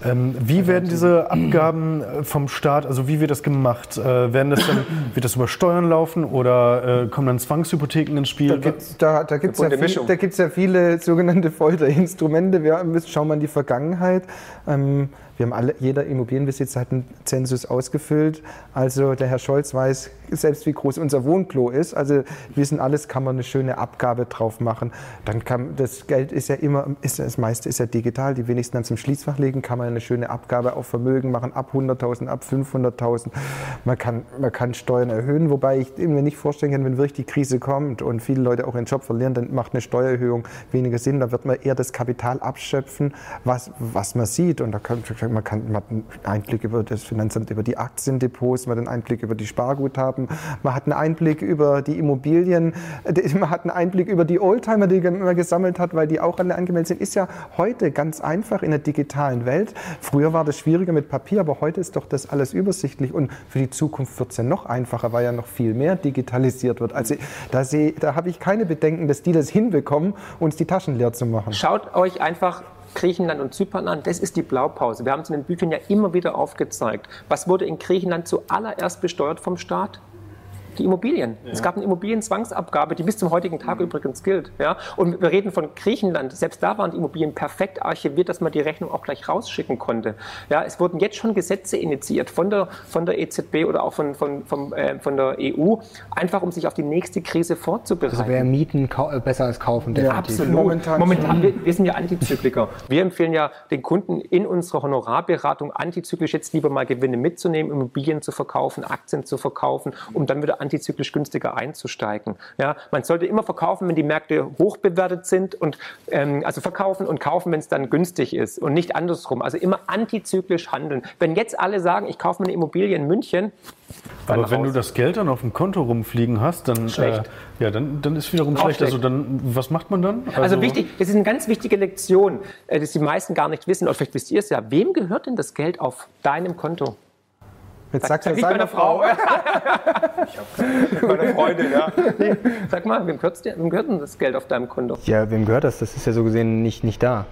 Ähm, wie werden diese Abgaben äh, vom Staat, also wie wird das gemacht? Äh, werden das dann, <clears throat> wird das über Steuern laufen? Laufen oder äh, kommen dann Zwangshypotheken ins Spiel? Da gibt es da, da gibt's ja, viel, ja viele sogenannte Folterinstrumente. Wir schauen mal in die Vergangenheit. Ähm, wir haben alle, jeder Immobilienbesitzer hat einen Zensus ausgefüllt. Also der Herr Scholz weiß selbst, wie groß unser Wohnklo ist. Also wir wissen alles, kann man eine schöne Abgabe drauf machen. Dann kann, das Geld ist ja immer, ist, das meiste ist ja digital. Die wenigsten dann zum Schließfach legen, kann man eine schöne Abgabe auf Vermögen machen, ab 100.000, ab 500.000. Man kann, man kann Steuern erhöhen, wobei ich mir nicht vorstellen kann, wenn wirklich die Krise kommt und viele Leute auch ihren Job verlieren, dann macht eine Steuererhöhung weniger Sinn. Da wird man eher das Kapital abschöpfen, was, was man sieht. Und da man, kann, man hat einen Einblick über das Finanzamt, über die Aktiendepots, man hat einen Einblick über die Sparguthaben, man hat einen Einblick über die Immobilien, <laughs> man hat einen Einblick über die Oldtimer, die man gesammelt hat, weil die auch alle angemeldet sind. Ist ja heute ganz einfach in der digitalen Welt. Früher war das schwieriger mit Papier, aber heute ist doch das alles übersichtlich und für die Zukunft wird es ja noch einfacher, weil ja noch viel mehr digitalisiert wird. Also da, da habe ich keine Bedenken, dass die das hinbekommen, uns die Taschen leer zu machen. Schaut euch einfach Griechenland und Zypern an, das ist die Blaupause. Wir haben es in den Büchern ja immer wieder aufgezeigt. Was wurde in Griechenland zuallererst besteuert vom Staat? Die Immobilien. Ja. Es gab eine Immobilienzwangsabgabe, die bis zum heutigen Tag mhm. übrigens gilt. Ja? Und wir reden von Griechenland. Selbst da waren die Immobilien perfekt archiviert, dass man die Rechnung auch gleich rausschicken konnte. Ja, es wurden jetzt schon Gesetze initiiert von der, von der EZB oder auch von, von, von, äh, von der EU, einfach um sich auf die nächste Krise vorzubereiten. Also wäre Mieten äh, besser als kaufen, definitiv. Ja, absolut. Momentan, Momentan wir, wir, sind ja Antizykliker. Wir empfehlen ja den Kunden in unserer Honorarberatung antizyklisch jetzt lieber mal Gewinne mitzunehmen, Immobilien zu verkaufen, Aktien zu verkaufen, um dann wieder antizyklisch günstiger einzusteigen. Ja, man sollte immer verkaufen, wenn die Märkte hoch bewertet sind und ähm, also verkaufen und kaufen, wenn es dann günstig ist und nicht andersrum. Also immer antizyklisch handeln. Wenn jetzt alle sagen, ich kaufe mir eine Immobilie in München, aber wenn du das Geld dann auf dem Konto rumfliegen hast, dann, äh, ja, dann, dann ist wiederum schlecht. schlecht. Also dann, was macht man dann? Also, also, wichtig, das ist eine ganz wichtige Lektion, äh, dass die meisten gar nicht wissen, oder vielleicht wisst ihr es ja. Wem gehört denn das Geld auf deinem Konto? Jetzt sagt sag, sag er seine Frau. <laughs> ich habe meine <laughs> Freundin, ja. Nee, sag mal, wem gehört, wem gehört denn das Geld auf deinem Konto? Ja, wem gehört das? Das ist ja so gesehen nicht, nicht da.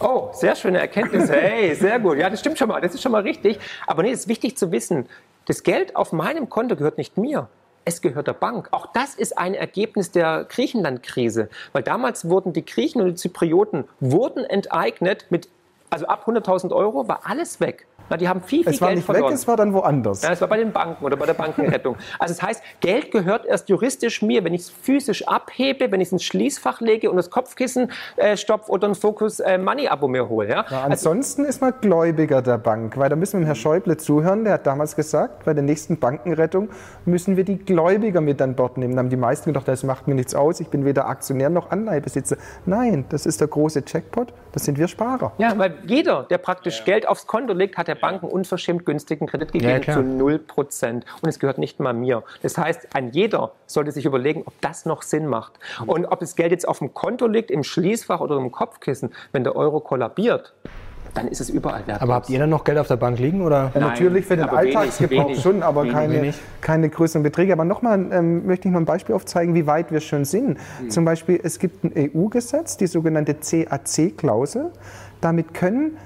Oh, sehr schöne Erkenntnis. Hey, sehr gut. Ja, das stimmt schon mal. Das ist schon mal richtig. Aber nee, es ist wichtig zu wissen, das Geld auf meinem Konto gehört nicht mir. Es gehört der Bank. Auch das ist ein Ergebnis der Griechenland-Krise. Weil damals wurden die Griechen und die Zyprioten wurden enteignet mit, also ab 100.000 Euro war alles weg. Na, die haben viel, viel es war Geld nicht verloren. Weg, es war dann woanders. Ja, es war bei den Banken oder bei der Bankenrettung. <laughs> also das heißt, Geld gehört erst juristisch mir, wenn ich es physisch abhebe, wenn ich es ins Schließfach lege und das Kopfkissen äh, stopfe oder ein Focus äh, Money Abo mir hole. Ja? ja ansonsten also, ist man Gläubiger der Bank, weil da müssen wir dem Herrn Schäuble zuhören. Der hat damals gesagt, bei der nächsten Bankenrettung müssen wir die Gläubiger mit an Bord nehmen. Da haben die meisten gedacht, das macht mir nichts aus. Ich bin weder Aktionär noch Anleihebesitzer. Nein, das ist der große Jackpot. Das sind wir Sparer. Ja, weil jeder, der praktisch ja. Geld aufs Konto legt, hat der Banken unverschämt unverschämt günstigen Kredit gegeben ja, zu 0 Prozent. Und es gehört nicht mal mir. Das heißt, ein jeder sollte sich überlegen, ob das noch Sinn macht. Und ob das Geld jetzt auf dem Konto liegt, im Schließfach oder im Kopfkissen, wenn der Euro kollabiert, dann ist es überall wertlos. Aber habt ihr dann noch Geld auf der Bank liegen? Oder? Ja, natürlich für den Alltagsgebrauch schon, aber wenig, keine, wenig. keine größeren Beträge. Aber nochmal ähm, möchte ich noch ein Beispiel aufzeigen, wie weit wir schon sind. Mhm. Zum Beispiel, es gibt ein EU-Gesetz, die sogenannte CAC-Klausel. Damit können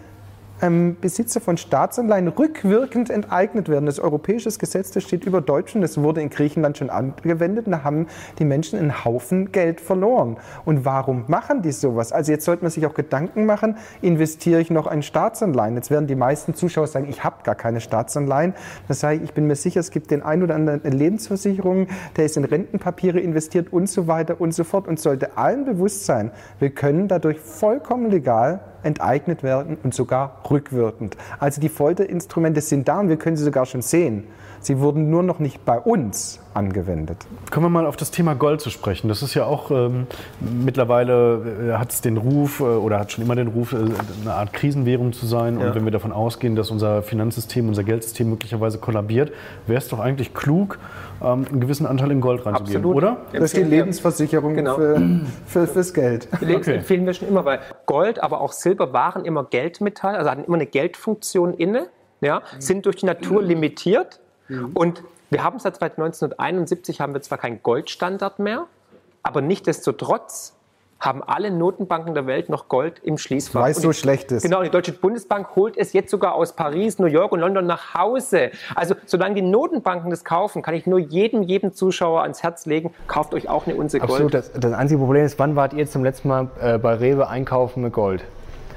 ähm, Besitzer von Staatsanleihen rückwirkend enteignet werden. Das europäische Gesetz, das steht über Deutschen, das wurde in Griechenland schon angewendet und da haben die Menschen einen Haufen Geld verloren. Und warum machen die sowas? Also jetzt sollte man sich auch Gedanken machen, investiere ich noch in Staatsanleihen? Jetzt werden die meisten Zuschauer sagen, ich habe gar keine Staatsanleihen. Das heißt, ich bin mir sicher, es gibt den einen oder anderen Lebensversicherung, der ist in Rentenpapiere investiert und so weiter und so fort und sollte allen bewusst sein, wir können dadurch vollkommen legal enteignet werden und sogar rückwirkend. Also die Folterinstrumente sind da und wir können sie sogar schon sehen. Sie wurden nur noch nicht bei uns angewendet. Kommen wir mal auf das Thema Gold zu sprechen. Das ist ja auch ähm, mittlerweile äh, hat es den Ruf äh, oder hat schon immer den Ruf, äh, eine Art Krisenwährung zu sein. Ja. Und wenn wir davon ausgehen, dass unser Finanzsystem, unser Geldsystem möglicherweise kollabiert, wäre es doch eigentlich klug, ähm, einen gewissen Anteil in Gold reinzugeben, Absolut. oder? Das ist die Lebensversicherung genau. für, für, fürs Geld. Die okay. empfehlen wir schon immer, weil Gold, aber auch Silber waren immer Geldmetall, also hatten immer eine Geldfunktion inne, ja, sind durch die Natur limitiert Mhm. Und wir haben seit 1971 haben wir zwar keinen Goldstandard mehr, aber nichtdestotrotz haben alle Notenbanken der Welt noch Gold im Schließfach. Weil es so schlecht ist. Genau, die Deutsche Bundesbank holt es jetzt sogar aus Paris, New York und London nach Hause. Also solange die Notenbanken das kaufen, kann ich nur jedem, jedem Zuschauer ans Herz legen, kauft euch auch eine Unse Gold. Absolut, das, das einzige Problem ist, wann wart ihr zum letzten Mal äh, bei Rewe einkaufen mit Gold?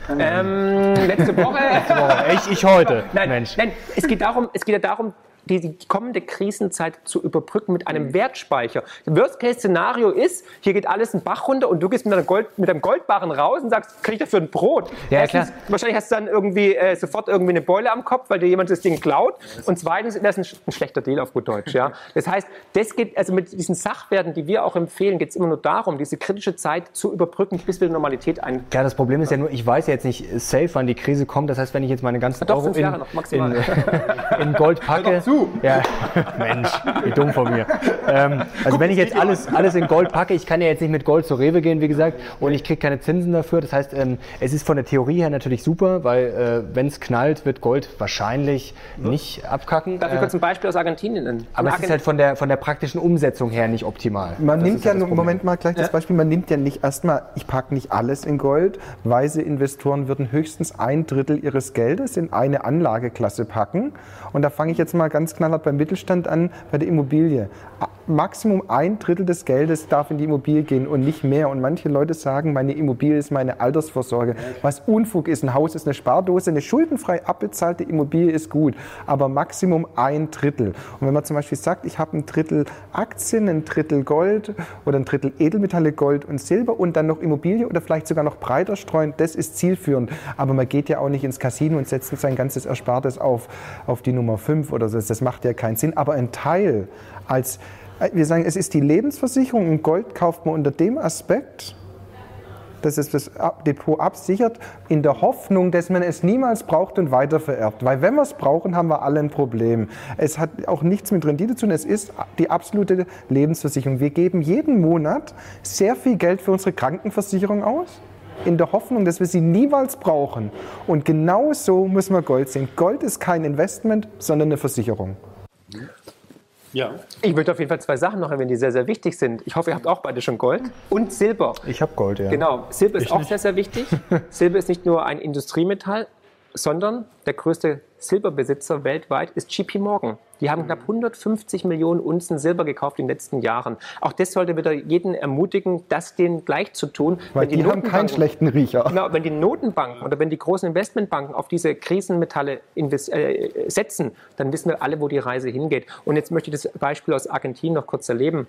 Ähm, letzte Woche. letzte Woche. Ich, ich heute. Nein, Mensch. nein, es geht darum, es geht ja darum, die, die kommende Krisenzeit zu überbrücken mit einem mhm. Wertspeicher. Das Worst-Case-Szenario ist, hier geht alles in Bach runter und du gehst mit, Gold, mit einem Goldbarren raus und sagst, krieg ich dafür ein Brot? Ja, Erstens, klar. Wahrscheinlich hast du dann irgendwie äh, sofort irgendwie eine Beule am Kopf, weil dir jemand das Ding klaut. Und zweitens, das ist ein, ein schlechter Deal auf gut Deutsch. Ja? <laughs> Das heißt, das geht, also mit diesen Sachwerten, die wir auch empfehlen, geht es immer nur darum, diese kritische Zeit zu überbrücken, bis wir Normalität ein. Ja, das Problem ist ja nur, ich weiß ja jetzt nicht safe, wann die Krise kommt. Das heißt, wenn ich jetzt meine ganzen Euro in, in, <laughs> in, Gold packe. Ja, <laughs> Mensch, wie dumm von mir. Ähm, also wenn ich jetzt alles, alles in Gold packe, ich kann ja jetzt nicht mit Gold zur Rewe gehen, wie gesagt, und ich kriege keine Zinsen dafür. Das heißt, ähm, es ist von der Theorie her natürlich super, weil äh, wenn es knallt, wird Gold wahrscheinlich ja. nicht abkacken. Darf ich kurz ein Beispiel aus Argentinien nennen? Aber es ist halt von der, von der praktischen Umsetzung her nicht optimal. Man das nimmt ja, ja Moment mal gleich das Beispiel, man nimmt ja nicht erstmal, ich packe nicht alles in Gold. Weise Investoren würden höchstens ein Drittel ihres Geldes in eine Anlageklasse packen. Und da fange ich jetzt mal ganz knallhart beim Mittelstand an bei der Immobilie. Maximum ein Drittel des Geldes darf in die Immobilie gehen und nicht mehr. Und manche Leute sagen, meine Immobilie ist meine Altersvorsorge. Was Unfug ist, ein Haus ist eine Spardose, eine schuldenfrei abbezahlte Immobilie ist gut, aber Maximum ein Drittel. Und wenn man zum Beispiel sagt, ich habe ein Drittel Aktien, ein Drittel Gold oder ein Drittel Edelmetalle, Gold und Silber und dann noch Immobilie oder vielleicht sogar noch breiter streuen, das ist zielführend. Aber man geht ja auch nicht ins Casino und setzt sein ganzes Erspartes auf, auf die Nummer 5 oder so. Das macht ja keinen Sinn. Aber ein Teil als äh, wir sagen, es ist die Lebensversicherung und Gold kauft man unter dem Aspekt, dass es das Depot absichert, in der Hoffnung, dass man es niemals braucht und weitervererbt. Weil wenn wir es brauchen, haben wir alle ein Problem. Es hat auch nichts mit Rendite zu tun, es ist die absolute Lebensversicherung. Wir geben jeden Monat sehr viel Geld für unsere Krankenversicherung aus in der Hoffnung, dass wir sie niemals brauchen. Und genau so muss man Gold sehen. Gold ist kein Investment, sondern eine Versicherung. Ja. Ich möchte auf jeden Fall zwei Sachen noch erwähnen, die sehr, sehr wichtig sind. Ich hoffe, ihr habt auch beide schon Gold und Silber. Ich habe Gold, ja. Genau, Silber ist ich auch nicht. sehr, sehr wichtig. <laughs> Silber ist nicht nur ein Industriemetall, sondern der größte Silberbesitzer weltweit ist JP Morgan. Die haben knapp 150 Millionen Unzen Silber gekauft in den letzten Jahren. Auch das sollte wieder jeden ermutigen, das denen gleich zu tun. Weil die, die haben keinen schlechten Riecher. Genau, wenn die Notenbanken oder wenn die großen Investmentbanken auf diese Krisenmetalle äh, setzen, dann wissen wir alle, wo die Reise hingeht. Und jetzt möchte ich das Beispiel aus Argentinien noch kurz erleben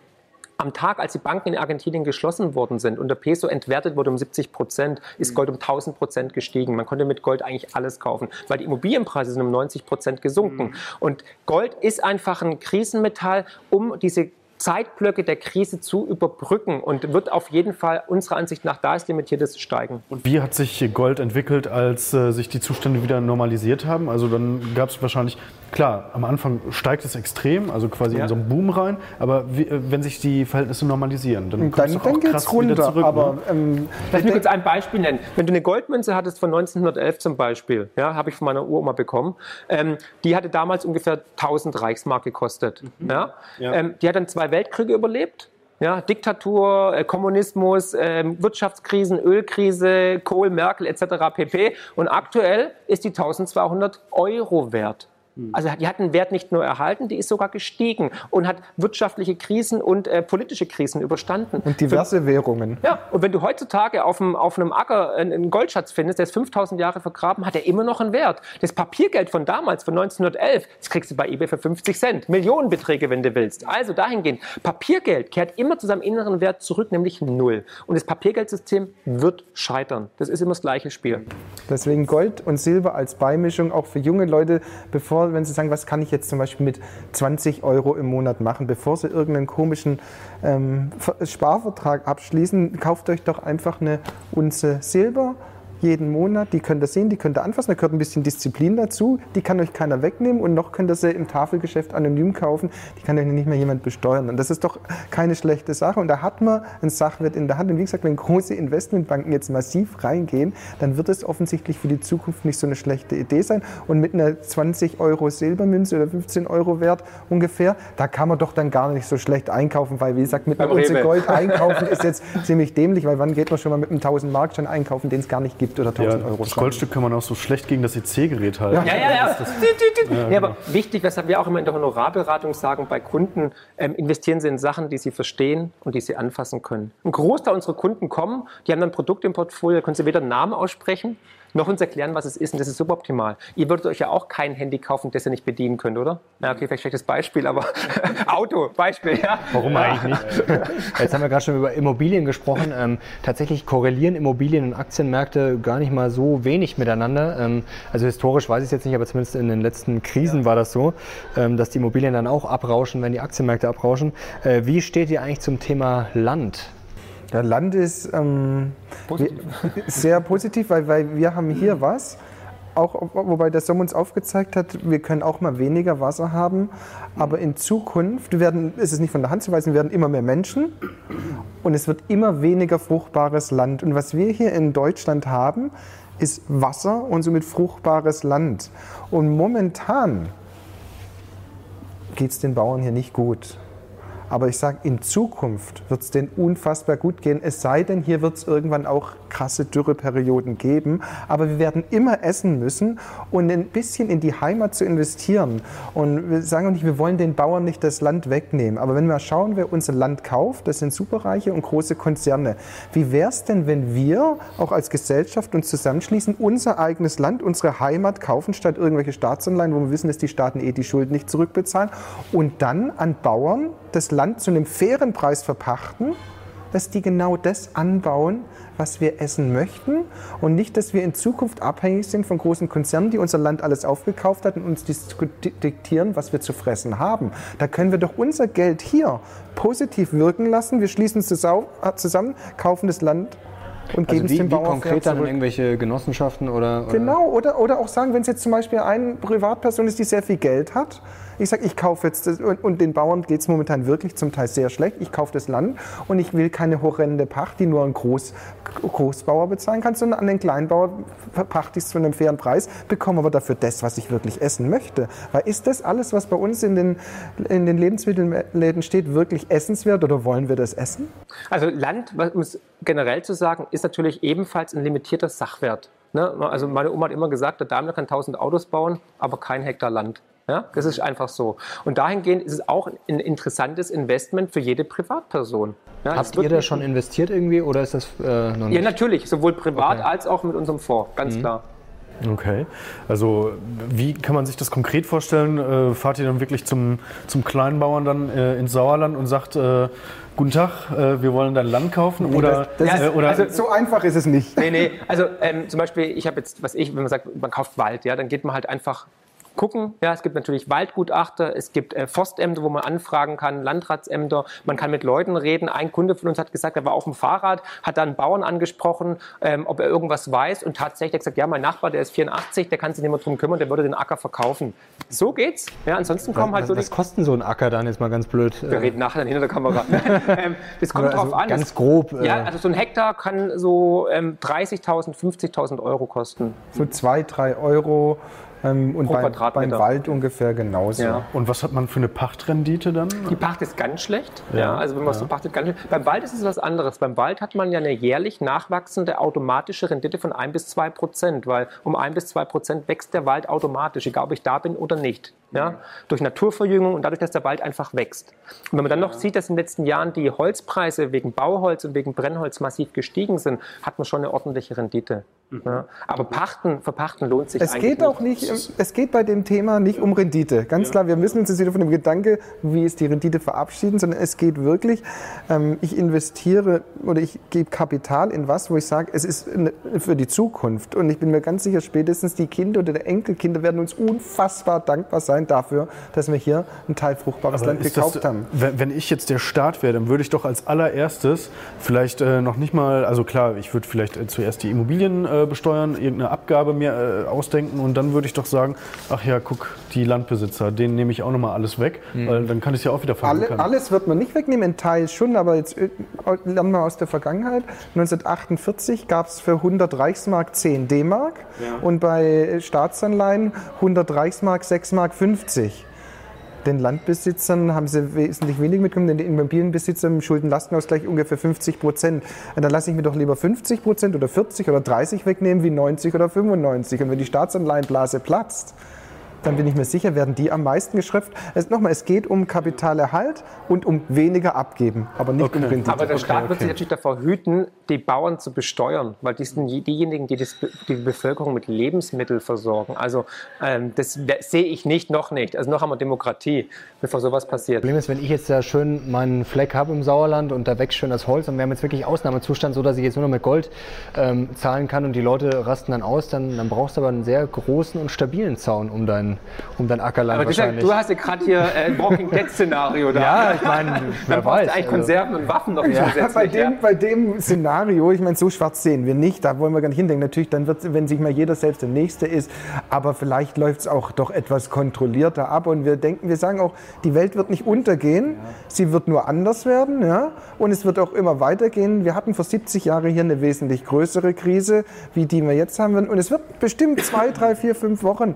am Tag, als die Banken in Argentinien geschlossen worden sind und der Peso entwertet wurde um 70 Prozent, ist mhm. Gold um 1000 Prozent gestiegen. Man konnte mit Gold eigentlich alles kaufen, weil die Immobilienpreise sind um 90 Prozent gesunken. Mhm. Und Gold ist einfach ein Krisenmetall, um diese Zeitblöcke der Krise zu überbrücken und wird auf jeden Fall unserer Ansicht nach da ist limitiertes Steigen. Und wie hat sich Gold entwickelt, als äh, sich die Zustände wieder normalisiert haben? Also dann gab es wahrscheinlich, klar, am Anfang steigt es extrem, also quasi ja. in so einen Boom rein, aber wie, äh, wenn sich die Verhältnisse normalisieren, dann kommt es auch krass runter, wieder zurück. Aber, ne? ähm, Lass mich kurz ein Beispiel nennen. Wenn du eine Goldmünze hattest von 1911 zum Beispiel, ja, habe ich von meiner Uroma bekommen, ähm, die hatte damals ungefähr 1000 Reichsmark gekostet. Mhm. Ja? ja. Ähm, die hat dann zwei Weltkriege überlebt Ja, Diktatur, äh, Kommunismus, ähm, Wirtschaftskrisen, Ölkrise, Kohl, Merkel etc. pp. Und aktuell ist die 1200 Euro wert. Also die hat einen Wert nicht nur erhalten, die ist sogar gestiegen und hat wirtschaftliche Krisen und äh, politische Krisen überstanden. Und diverse Währungen. Ja, und wenn du heutzutage auf, einem, auf einem Acker einen Goldschatz findest, der ist 5000 Jahre vergraben, hat er immer noch einen Wert. Das Papiergeld von damals, von 1911, das kriegst du bei eBay für 50 Cent. Millionenbeträge, wenn du willst. Also dahingehend, Papiergeld kehrt immer zu seinem inneren Wert zurück, nämlich null. Und das Papiergeldsystem wird scheitern. Das ist immer das gleiche Spiel. Deswegen Gold und Silber als Beimischung auch für junge Leute, bevor, wenn sie sagen, was kann ich jetzt zum Beispiel mit 20 Euro im Monat machen, bevor sie irgendeinen komischen ähm, Ver- Sparvertrag abschließen, kauft euch doch einfach eine Unze Silber jeden Monat. Die könnt ihr sehen, die könnt ihr anfassen, da gehört ein bisschen Disziplin dazu. Die kann euch keiner wegnehmen und noch könnt ihr sie im Tafelgeschäft anonym kaufen. Die kann euch nicht mehr jemand besteuern. Und das ist doch keine schlechte Sache. Und da hat man einen Sachwert in der Hand. Und wie gesagt, wenn große Investmentbanken jetzt massiv reingehen, dann wird es offensichtlich für die Zukunft nicht so eine schlechte Idee sein. Und mit einer 20 Euro Silbermünze oder 15 Euro Wert ungefähr, da kann man doch dann gar nicht so schlecht einkaufen, weil wie gesagt, mit einer Beim Unze. Gold einkaufen ist jetzt <laughs> ziemlich dämlich, weil wann geht man schon mal mit einem 1000 Markschein einkaufen, den es gar nicht gibt oder 1000 Ja, Euro. das Goldstück kann man auch so schlecht gegen das EC-Gerät halten. Ja, ja, ja. ja aber wichtig, weshalb wir auch immer in der Honorarberatung sagen, bei Kunden ähm, investieren sie in Sachen, die sie verstehen und die sie anfassen können. Ein Großteil unserer Kunden kommen, die haben dann ein Produkt im Portfolio, da können sie weder einen Namen aussprechen, noch uns erklären, was es ist und das ist suboptimal. Ihr würdet euch ja auch kein Handy kaufen, das ihr nicht bedienen könnt, oder? Ja, okay, vielleicht schlechtes Beispiel, aber <laughs> Auto, Beispiel, ja. Warum eigentlich nicht? <laughs> Jetzt haben wir gerade schon über Immobilien gesprochen. Ähm, tatsächlich korrelieren Immobilien und Aktienmärkte gar nicht mal so wenig miteinander. Ähm, also historisch weiß ich es jetzt nicht, aber zumindest in den letzten Krisen war das so, ähm, dass die Immobilien dann auch abrauschen, wenn die Aktienmärkte abrauschen. Äh, wie steht ihr eigentlich zum Thema Land? Der Land ist ähm, <laughs> sehr positiv, weil, weil wir haben hier was, auch, wobei der Sommer uns aufgezeigt hat, wir können auch mal weniger Wasser haben, aber in Zukunft werden, ist es nicht von der Hand zu weisen, werden immer mehr Menschen und es wird immer weniger fruchtbares Land. Und was wir hier in Deutschland haben, ist Wasser und somit fruchtbares Land. Und momentan geht es den Bauern hier nicht gut. Aber ich sage, in Zukunft wird es denen unfassbar gut gehen. Es sei denn, hier wird es irgendwann auch krasse Dürreperioden geben. Aber wir werden immer essen müssen und ein bisschen in die Heimat zu investieren. Und wir sagen auch nicht, wir wollen den Bauern nicht das Land wegnehmen. Aber wenn wir schauen, wer unser Land kauft, das sind Superreiche und große Konzerne. Wie wäre es denn, wenn wir auch als Gesellschaft uns zusammenschließen, unser eigenes Land, unsere Heimat kaufen, statt irgendwelche Staatsanleihen, wo wir wissen, dass die Staaten eh die Schulden nicht zurückbezahlen und dann an Bauern das Land zu einem fairen Preis verpachten, dass die genau das anbauen, was wir essen möchten und nicht, dass wir in Zukunft abhängig sind von großen Konzernen, die unser Land alles aufgekauft hat und uns diktieren, was wir zu fressen haben. Da können wir doch unser Geld hier positiv wirken lassen. Wir schließen zusau- zusammen, kaufen das Land und Also geben es wie, dem wie Bauern konkret dann irgendwelche Genossenschaften oder? oder- Genau, oder, oder auch sagen, wenn es jetzt zum Beispiel eine Privatperson ist, die sehr viel Geld hat, ich sage, ich kaufe jetzt, das, und, und den Bauern geht es momentan wirklich zum Teil sehr schlecht, ich kaufe das Land und ich will keine horrende Pacht, die nur ein Groß, Großbauer bezahlen kann, sondern an den Kleinbauer verpachte ich es zu einem fairen Preis, bekomme aber dafür das, was ich wirklich essen möchte. Weil ist das alles, was bei uns in den, in den Lebensmittelläden steht, wirklich essenswert oder wollen wir das essen? Also Land, um es generell zu sagen, ist natürlich ebenfalls ein limitierter Sachwert. Ne? Also meine Oma hat immer gesagt, der Daimler kann 1000 Autos bauen, aber kein Hektar Land. Ja, das ist einfach so. Und dahingehend ist es auch ein interessantes Investment für jede Privatperson. Ja, Habt ihr da schon investiert irgendwie oder ist das äh, noch nicht? Ja, natürlich, sowohl privat Okay. als auch mit unserem Fonds, ganz klar. Okay. Also wie kann man sich das konkret vorstellen? Äh, fahrt ihr dann wirklich zum, zum Kleinbauern dann äh, ins Sauerland und sagt, äh, guten Tag, äh, wir wollen dein Land kaufen? oder, das- das ist- äh, oder also- So einfach ist es nicht. Nee, nee, also ähm, zum Beispiel, ich habe jetzt, was ich, wenn man sagt, man kauft Wald, ja, dann geht man halt einfach gucken. Ja, es gibt natürlich Waldgutachter, es gibt äh, Forstämter, wo man anfragen kann, Landratsämter, man kann mit Leuten reden. Ein Kunde von uns hat gesagt, er war auf dem Fahrrad, hat da einen Bauern angesprochen, ähm, ob er irgendwas weiß und tatsächlich hat gesagt, ja, mein Nachbar, der ist 84, der kann sich nicht mehr drum kümmern, der würde den Acker verkaufen. So geht's. Ja, ansonsten kommen halt was, so die was kostet so ein Acker dann jetzt mal ganz blöd? wir reden nachher dann hinter der Kamera. <laughs> ähm, das kommt Also drauf an. ganz grob, äh, Ja, also so ein Hektar kann so ähm, 30.000, 50.000 Euro kosten. so zwei, drei Euro Ähm, und Pro beim, beim. Wald ungefähr genauso. Ja. Und was hat man für eine Pachtrendite dann? Die Pacht ist ganz schlecht. Ja, Ja, also wenn man es so pachtet, ganz schlecht. Beim Wald ist es was anderes. Beim Wald hat man ja eine jährlich nachwachsende automatische Rendite von 1 bis 2 Prozent, weil um 1 bis 2 Prozent wächst der Wald automatisch, egal ob ich da bin oder nicht. Ja? Durch Naturverjüngung und dadurch, dass der Wald einfach wächst. Und wenn man dann noch sieht, dass in den letzten Jahren die Holzpreise wegen Bauholz und wegen Brennholz massiv gestiegen sind, hat man schon eine ordentliche Rendite. Ja? Aber Pachten, verpachten lohnt sich Es eigentlich geht auch nicht, es geht bei dem Thema nicht um Rendite. Ganz klar, wir müssen uns jetzt wieder von dem Gedanke, wie ist die Rendite verabschieden, sondern es geht wirklich, ähm, ich investiere oder ich gebe Kapital in was, wo ich sage, es ist für die Zukunft. Und ich bin mir ganz sicher, spätestens die Kinder oder die Enkelkinder werden uns unfassbar dankbar sein dafür, dass wir hier ein Teil fruchtbares Aber Land gekauft das, haben. Wenn, wenn ich jetzt der Staat wäre, dann würde ich doch als allererstes vielleicht äh, noch nicht mal, also klar, ich würde vielleicht äh, zuerst die Immobilien äh, besteuern, irgendeine Abgabe mir äh, ausdenken und dann würde ich doch sagen, ach ja, guck, die Landbesitzer, denen nehme ich auch nochmal alles weg, weil dann kann ich es ja auch wieder Alle, verbuchen. alles wird man nicht wegnehmen, ein Teil schon, aber jetzt äh, lernen wir aus der Vergangenheit. 1948 gab es für 100 Reichsmark 10 D-Mark und bei Staatsanleihen 100 Reichsmark 6 Mark 50. Den Landbesitzern haben sie wesentlich weniger mitgenommen, den Immobilienbesitzern im Schuldenlastenausgleich ungefähr 50 Prozent. Dann lasse ich mir doch lieber 50 Prozent oder 40 oder 30 wegnehmen wie 90 oder 95. Und wenn die Staatsanleihenblase platzt, dann bin ich mir sicher, werden die am meisten geschröpft. Es, nochmal, es geht um Kapitalerhalt und um weniger abgeben, aber nicht um Okay. Rendite. Aber der Staat wird okay. sich natürlich davor hüten, die Bauern zu besteuern, weil die sind die- diejenigen, die das, die Bevölkerung mit Lebensmitteln versorgen. Also ähm, das wär- sehe ich nicht, noch nicht. Also noch wir Demokratie, bevor sowas passiert. Problem ist, wenn ich jetzt da schön meinen Fleck habe im Sauerland und da wächst schön das Holz und wir haben jetzt wirklich Ausnahmezustand, so dass ich jetzt nur noch mit Gold ähm, zahlen kann und die Leute rasten dann aus, dann, dann brauchst du aber einen sehr großen und stabilen Zaun um dein, um dein Ackerland Aber wahrscheinlich. du hast ja gerade hier äh, ein Walking Dead-Szenario da. ja, ich meine, Dann <laughs> wer weiß. du eigentlich also- Konserven und Waffen noch Ja, zusätzlich. bei, dem, bei dem Szenario, ich meine, so schwarz sehen wir nicht, da wollen wir gar nicht hindenken. Natürlich, dann wird, wenn sich mal jeder selbst der Nächste ist, aber vielleicht läuft es auch doch etwas kontrollierter ab und wir denken, wir sagen auch, die Welt wird nicht untergehen, sie wird nur anders werden, ja, und es wird auch immer weitergehen. Wir hatten vor 70 Jahren hier eine wesentlich größere Krise, wie die wir jetzt haben werden, und es wird bestimmt zwei, drei, vier, fünf Wochen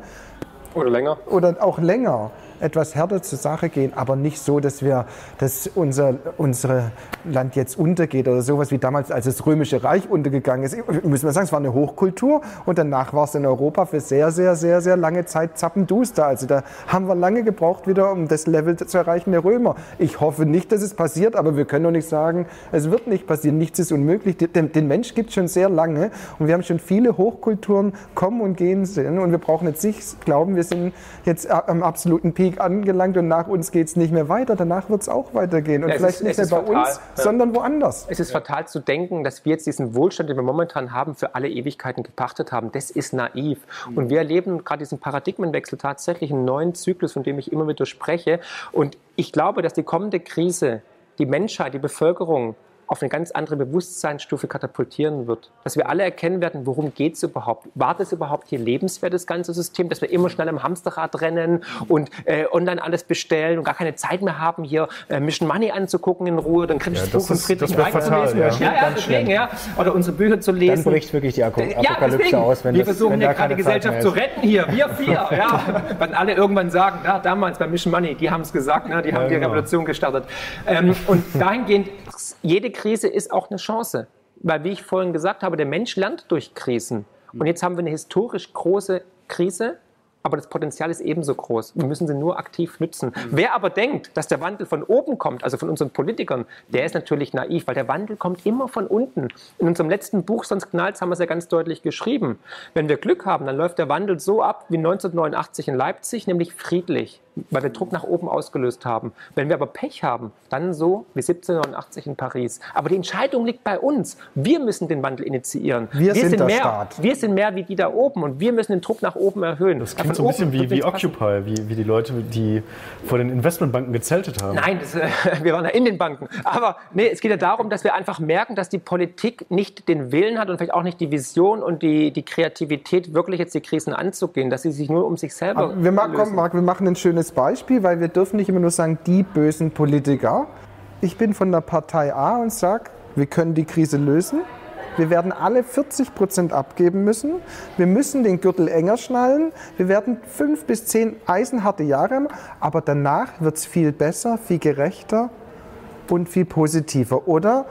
Oder länger. oder auch länger etwas härter zur Sache gehen, aber nicht so, dass wir, dass unser unsere Land jetzt untergeht oder sowas wie damals, als das Römische Reich untergegangen ist. Müssen wir sagen, es war eine Hochkultur und danach war es in Europa für sehr, sehr, sehr, sehr lange Zeit zappenduster. Also da haben wir lange gebraucht wieder, um das Level zu erreichen der Römer. Ich hoffe nicht, dass es passiert, aber wir können doch nicht sagen, es wird nicht passieren. Nichts ist unmöglich. Den, den Mensch gibt es schon sehr lange und wir haben schon viele Hochkulturen kommen und gehen sehen und wir brauchen jetzt nicht glauben, wir sind jetzt am absoluten Peak angelangt und nach uns geht es nicht mehr weiter. Danach wird es auch weitergehen und Ja, es vielleicht ist- nicht es mehr bei fatal. uns, Ja. sondern woanders. Es ist fatal zu denken, dass wir jetzt diesen Wohlstand, den wir momentan haben, für alle Ewigkeiten gepachtet haben. Das ist naiv. Und wir erleben gerade diesen Paradigmenwechsel tatsächlich einen neuen Zyklus, von dem ich immer wieder spreche. Und ich glaube, dass die kommende Krise die Menschheit, die Bevölkerung auf eine ganz andere Bewusstseinsstufe katapultieren wird. Dass wir alle erkennen werden, worum geht es überhaupt? War das überhaupt hier lebenswert, das ganze System? Dass wir immer schnell am Hamsterrad rennen und äh, online alles bestellen und gar keine Zeit mehr haben, hier äh, Mission Money anzugucken in Ruhe, dann kriegst Ja, du das von ist- Friedrich Reich zu lesen. ja. Ja, ja, deswegen, ja. Oder unsere Bücher zu Dann lesen. bricht wirklich die Ja, Apokalypse deswegen. aus, wenn wir das, versuchen ja gerade die Gesellschaft zu retten hier, wir vier. <laughs> ja. Wenn alle irgendwann sagen, ja, damals bei Mission Money, die haben es gesagt, ne, die haben die genau. Revolution gestartet. Ähm, und dahingehend, jede Krise ist auch eine Chance. Weil, wie ich vorhin gesagt habe, der Mensch lernt durch Krisen. Und jetzt haben wir eine historisch große Krise. Aber das Potenzial ist ebenso groß. Wir müssen sie nur aktiv nützen. Wer aber denkt, dass der Wandel von oben kommt, also von unseren Politikern, der ist natürlich naiv, weil der Wandel kommt immer von unten. In unserem letzten Buch, sonst knallt haben wir es ja ganz deutlich geschrieben. Wenn wir Glück haben, dann läuft der Wandel so ab wie 1989 in Leipzig, nämlich friedlich, weil wir Druck nach oben ausgelöst haben. Wenn wir aber Pech haben, dann so wie 1789 in Paris. Aber die Entscheidung liegt bei uns. Wir müssen den Wandel initiieren. Wir sind der mehr, Staat. Wir sind mehr wie die da oben und wir müssen den Druck nach oben erhöhen. Das klingt so ein bisschen wie, wie Occupy, wie, wie die Leute, die vor den Investmentbanken gezeltet haben. Nein, das, äh, <laughs> wir waren ja in den Banken. Aber nee, es geht ja darum, dass wir einfach merken, dass die Politik nicht den Willen hat und vielleicht auch nicht die Vision und die, die Kreativität, wirklich jetzt die Krisen anzugehen, dass sie sich nur um sich selber Aber wir, ma- lösen. komm, Marc, wir machen ein schönes Beispiel, weil wir dürfen nicht immer nur sagen, die bösen Politiker. Ich bin von der Partei A und sage, wir können die Krise lösen. wir werden alle 40 Prozent abgeben müssen. Wir müssen den Gürtel enger schnallen. Wir werden fünf bis zehn eisenharte Jahre haben, aber danach wird es viel besser, viel gerechter und viel positiver. Oder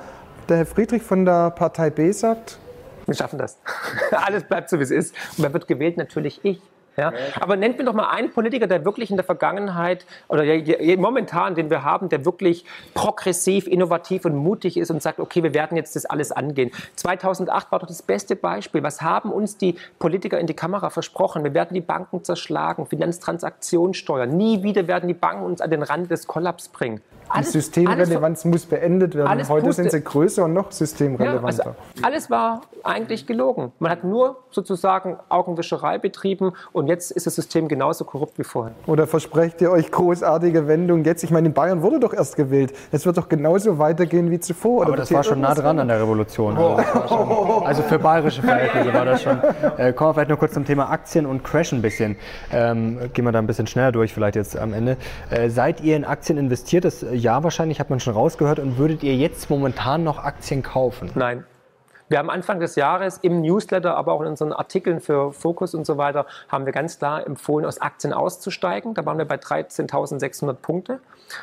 der Herr Friedrich von der Partei B sagt, Wir schaffen das. <laughs> Alles bleibt so, wie es ist. Und wer wird gewählt? Natürlich ich. Ja? Aber nennt mir doch mal einen Politiker, der wirklich in der Vergangenheit oder ja, ja, momentan, den wir haben, der wirklich progressiv, innovativ und mutig ist und sagt, okay, wir werden jetzt das alles angehen. 2008 war doch das beste Beispiel. Was haben uns die Politiker in die Kamera versprochen? Wir werden die Banken zerschlagen, Finanztransaktionssteuer. Nie wieder werden die Banken uns an den Rand des Kollaps bringen. die Systemrelevanz muss beendet werden. alles Heute puste- sind sie größer und noch Ja, systemrelevanter. also alles war eigentlich gelogen. Man hat nur sozusagen Augenwischerei betrieben und jetzt ist das System genauso korrupt wie vorher. Oder versprecht ihr euch großartige Wendung jetzt? Ich meine, in Bayern wurde doch erst gewählt. Es wird doch genauso weitergehen wie zuvor. Oder Aber das wird war schon nah dran an der Revolution. Also, das war schon, <laughs> also für bayerische Verhältnisse war das schon. Äh, kommen wir vielleicht noch kurz zum Thema Aktien und Crash ein bisschen. Ähm, gehen wir da ein bisschen schneller durch, vielleicht jetzt am Ende. Äh, seid ihr in Aktien investiert? Das äh, ja wahrscheinlich, hat man schon rausgehört. Und würdet ihr jetzt momentan noch Aktien kaufen? Nein. Wir haben Anfang des Jahres im Newsletter, aber auch in unseren Artikeln für Fokus und so weiter, haben wir ganz klar empfohlen, aus Aktien auszusteigen. Da waren wir bei 13.600 Punkte.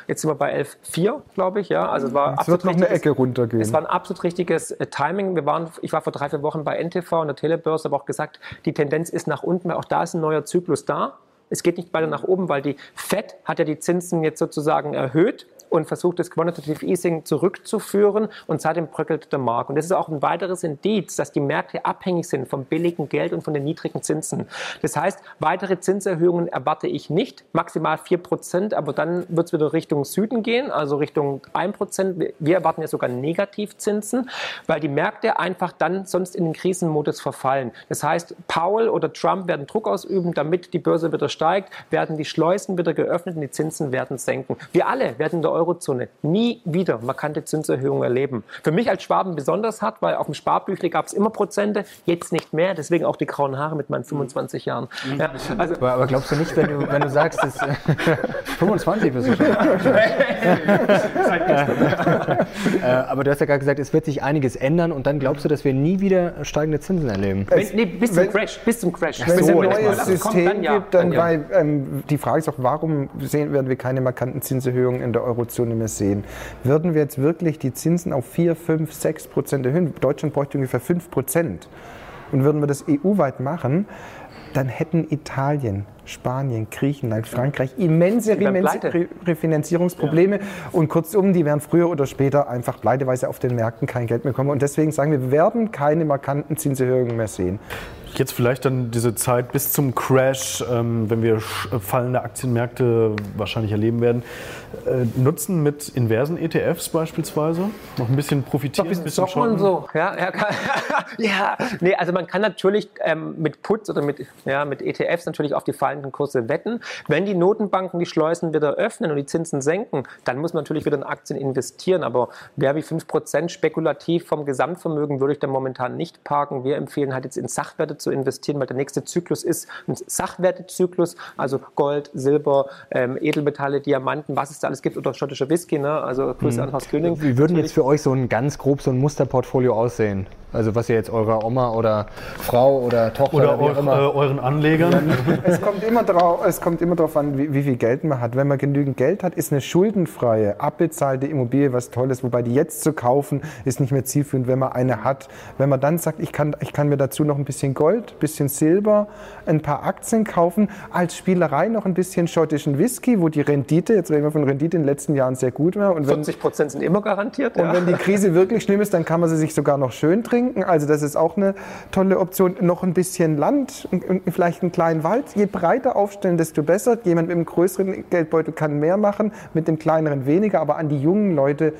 Jetzt sind wir bei 11.4, glaube ich. Ja, also es war Es wird noch eine Ecke runtergehen. Es war ein absolut richtiges äh, Timing. Wir waren, ich war vor drei, vier Wochen bei NTV und der Telebörse, habe auch gesagt, die Tendenz ist nach unten, weil auch da ist ein neuer Zyklus da. Es geht nicht weiter nach oben, weil die FED hat ja die Zinsen jetzt sozusagen erhöht und versucht, das Quantitative Easing zurückzuführen und seitdem bröckelt der Markt. Und das ist auch ein weiteres Indiz, dass die Märkte abhängig sind vom billigen Geld und von den niedrigen Zinsen. Das heißt, weitere Zinserhöhungen erwarte ich nicht, maximal 4 Prozent, aber dann wird es wieder Richtung Süden gehen, also Richtung 1 Prozent. Wir- Wir erwarten ja sogar Negativzinsen, weil die Märkte einfach dann sonst in den Krisenmodus verfallen. Das heißt, Powell oder Trump werden Druck ausüben, damit die Börse wieder steigt, werden die Schleusen wieder geöffnet und die Zinsen werden senken. Wir alle werden in der Eurozone nie wieder markante Zinserhöhungen erleben. Für mich als Schwaben besonders hart, weil auf dem Sparbüchle gab es immer Prozente, jetzt nicht mehr, deswegen auch die grauen Haare mit meinen 25 Jahren. Ja, also, Aber, aber glaubst du nicht, wenn du, wenn du sagst, dass, äh, <laughs> 25 bist du schon. äh, aber du hast ja gerade gesagt, es wird sich einiges ändern und dann glaubst du, dass wir nie wieder steigende Zinsen erleben? wenn, nee, bis zum wenn- Crash, bis zum Crash. Wenn es Bis ein neues System ja, gibt, dann, ja. weil ähm, die Frage ist auch, warum sehen, werden wir keine markanten Zinserhöhungen in der Eurozone mehr sehen? Würden wir jetzt wirklich die Zinsen auf 4, 5, 6 Prozent erhöhen? Deutschland bräuchte ungefähr 5 Prozent. Und würden wir das EU-weit machen, dann hätten Italien, Spanien, Griechenland, Frankreich immense. Re Refinanzierungsprobleme. Und kurzum, die werden früher oder später einfach pleiteweise auf den Märkten kein Geld mehr bekommen. Und deswegen sagen wir, wir werden keine markanten Zinserhöhungen mehr sehen. Jetzt vielleicht dann diese Zeit bis zum Crash, ähm, wenn wir sch- fallende Aktienmärkte wahrscheinlich erleben werden, äh, nutzen mit inversen ETFs beispielsweise? Noch ein bisschen profitieren, ein bisschen Zocken und so. Ja, ja, kann, <laughs> ja. Nee, also man kann natürlich ähm, mit Puts oder mit, ja, mit ETFs natürlich auf die fallenden Kurse wetten. Wenn die Notenbanken die Schleusen wieder öffnen und die Zinsen senken, dann muss man natürlich wieder in Aktien investieren. Aber wer wie 5% spekulativ vom Gesamtvermögen würde ich da momentan nicht parken. Wir empfehlen halt jetzt in Sachwerte zu investieren, weil der nächste Zyklus ist ein Sachwertezyklus, also Gold, Silber, ähm, Edelmetalle, Diamanten, was es da alles gibt oder schottischer Whisky, ne? also Grüße an Horst König. Wie würden jetzt für euch so ein ganz grob so ein Musterportfolio aussehen? Also was ihr jetzt eurer Oma oder Frau oder Tochter Oder wie auch eure, immer äh, euren Anlegern? Es kommt immer drauf, es kommt immer darauf an, wie, wie viel Geld man hat. Wenn man genügend Geld hat, ist eine schuldenfreie, abbezahlte Immobilie was Tolles. Wobei die jetzt zu kaufen, ist nicht mehr zielführend, wenn man eine hat. Wenn man dann sagt, ich kann, ich kann mir dazu noch ein bisschen Gold, ein bisschen Silber, ein paar Aktien kaufen, als Spielerei noch ein bisschen schottischen Whisky, wo die Rendite, jetzt reden wir von Rendite in den letzten Jahren sehr gut war. Und wenn, 40 Prozent sind immer garantiert. und ja. wenn die Krise wirklich schlimm ist, dann kann man sie sich sogar noch schön trinken. Also das ist auch eine tolle Option. Noch ein bisschen Land, vielleicht einen kleinen Wald. Je breiter aufstellen, desto besser. Jemand mit einem größeren Geldbeutel kann mehr machen, mit dem kleineren weniger. Aber an die jungen Leute,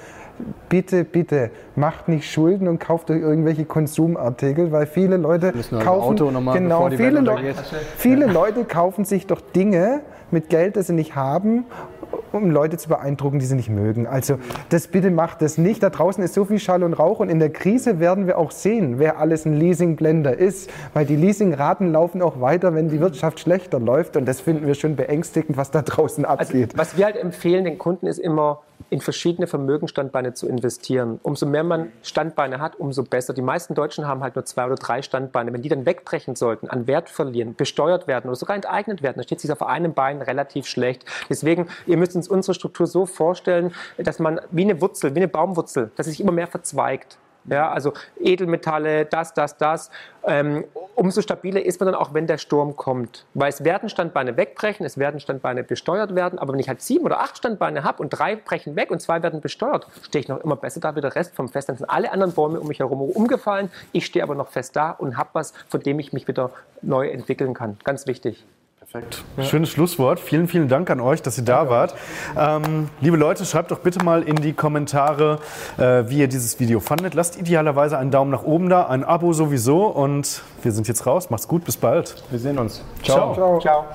bitte, bitte, macht nicht Schulden und kauft euch irgendwelche Konsumartikel, weil viele Leute kaufen... Genau, viele, untergeht. viele Leute kaufen sich doch Dinge mit Geld, das sie nicht haben, um Leute zu beeindrucken, die sie nicht mögen. Also das bitte macht das nicht. Da draußen ist so viel Schall und Rauch und in der Krise werden wir auch sehen, wer alles ein Leasingblender ist, weil die Leasingraten laufen auch weiter, wenn die Wirtschaft schlechter läuft und das finden wir schon beängstigend, was da draußen Also, abgeht. was wir halt empfehlen den Kunden ist immer in verschiedene Vermögensstandbeine zu investieren. Umso mehr man Standbeine hat, umso besser. Die meisten Deutschen haben halt nur zwei oder drei Standbeine. Wenn die dann wegbrechen sollten, an Wert verlieren, besteuert werden oder sogar enteignet werden, dann steht sich auf einem Bein relativ schlecht. Deswegen, ihr müsst uns unsere Struktur so vorstellen, dass man wie eine Wurzel, wie eine Baumwurzel, dass es sich immer mehr verzweigt. Ja, also Edelmetalle, das, das, das. Ähm, umso stabiler ist man dann auch, wenn der Sturm kommt. Weil es werden Standbeine wegbrechen, es werden Standbeine besteuert werden. Aber wenn ich halt sieben oder acht Standbeine habe und drei brechen weg und zwei werden besteuert, stehe ich noch immer besser da wie der Rest vom Fest. Dann sind alle anderen Bäume um mich herum umgefallen. Ich stehe aber noch fest da und habe was, von dem ich mich wieder neu entwickeln kann. Ganz wichtig. Perfekt. Schönes Schlusswort. Vielen, vielen Dank an euch, dass ihr da wart. Ähm, liebe Leute, schreibt doch bitte mal in die Kommentare, äh, wie ihr dieses Video fandet. Lasst idealerweise einen Daumen nach oben da, ein Abo sowieso und wir sind jetzt raus. Macht's gut, bis bald. Wir sehen uns. Ciao. Ciao. Ciao.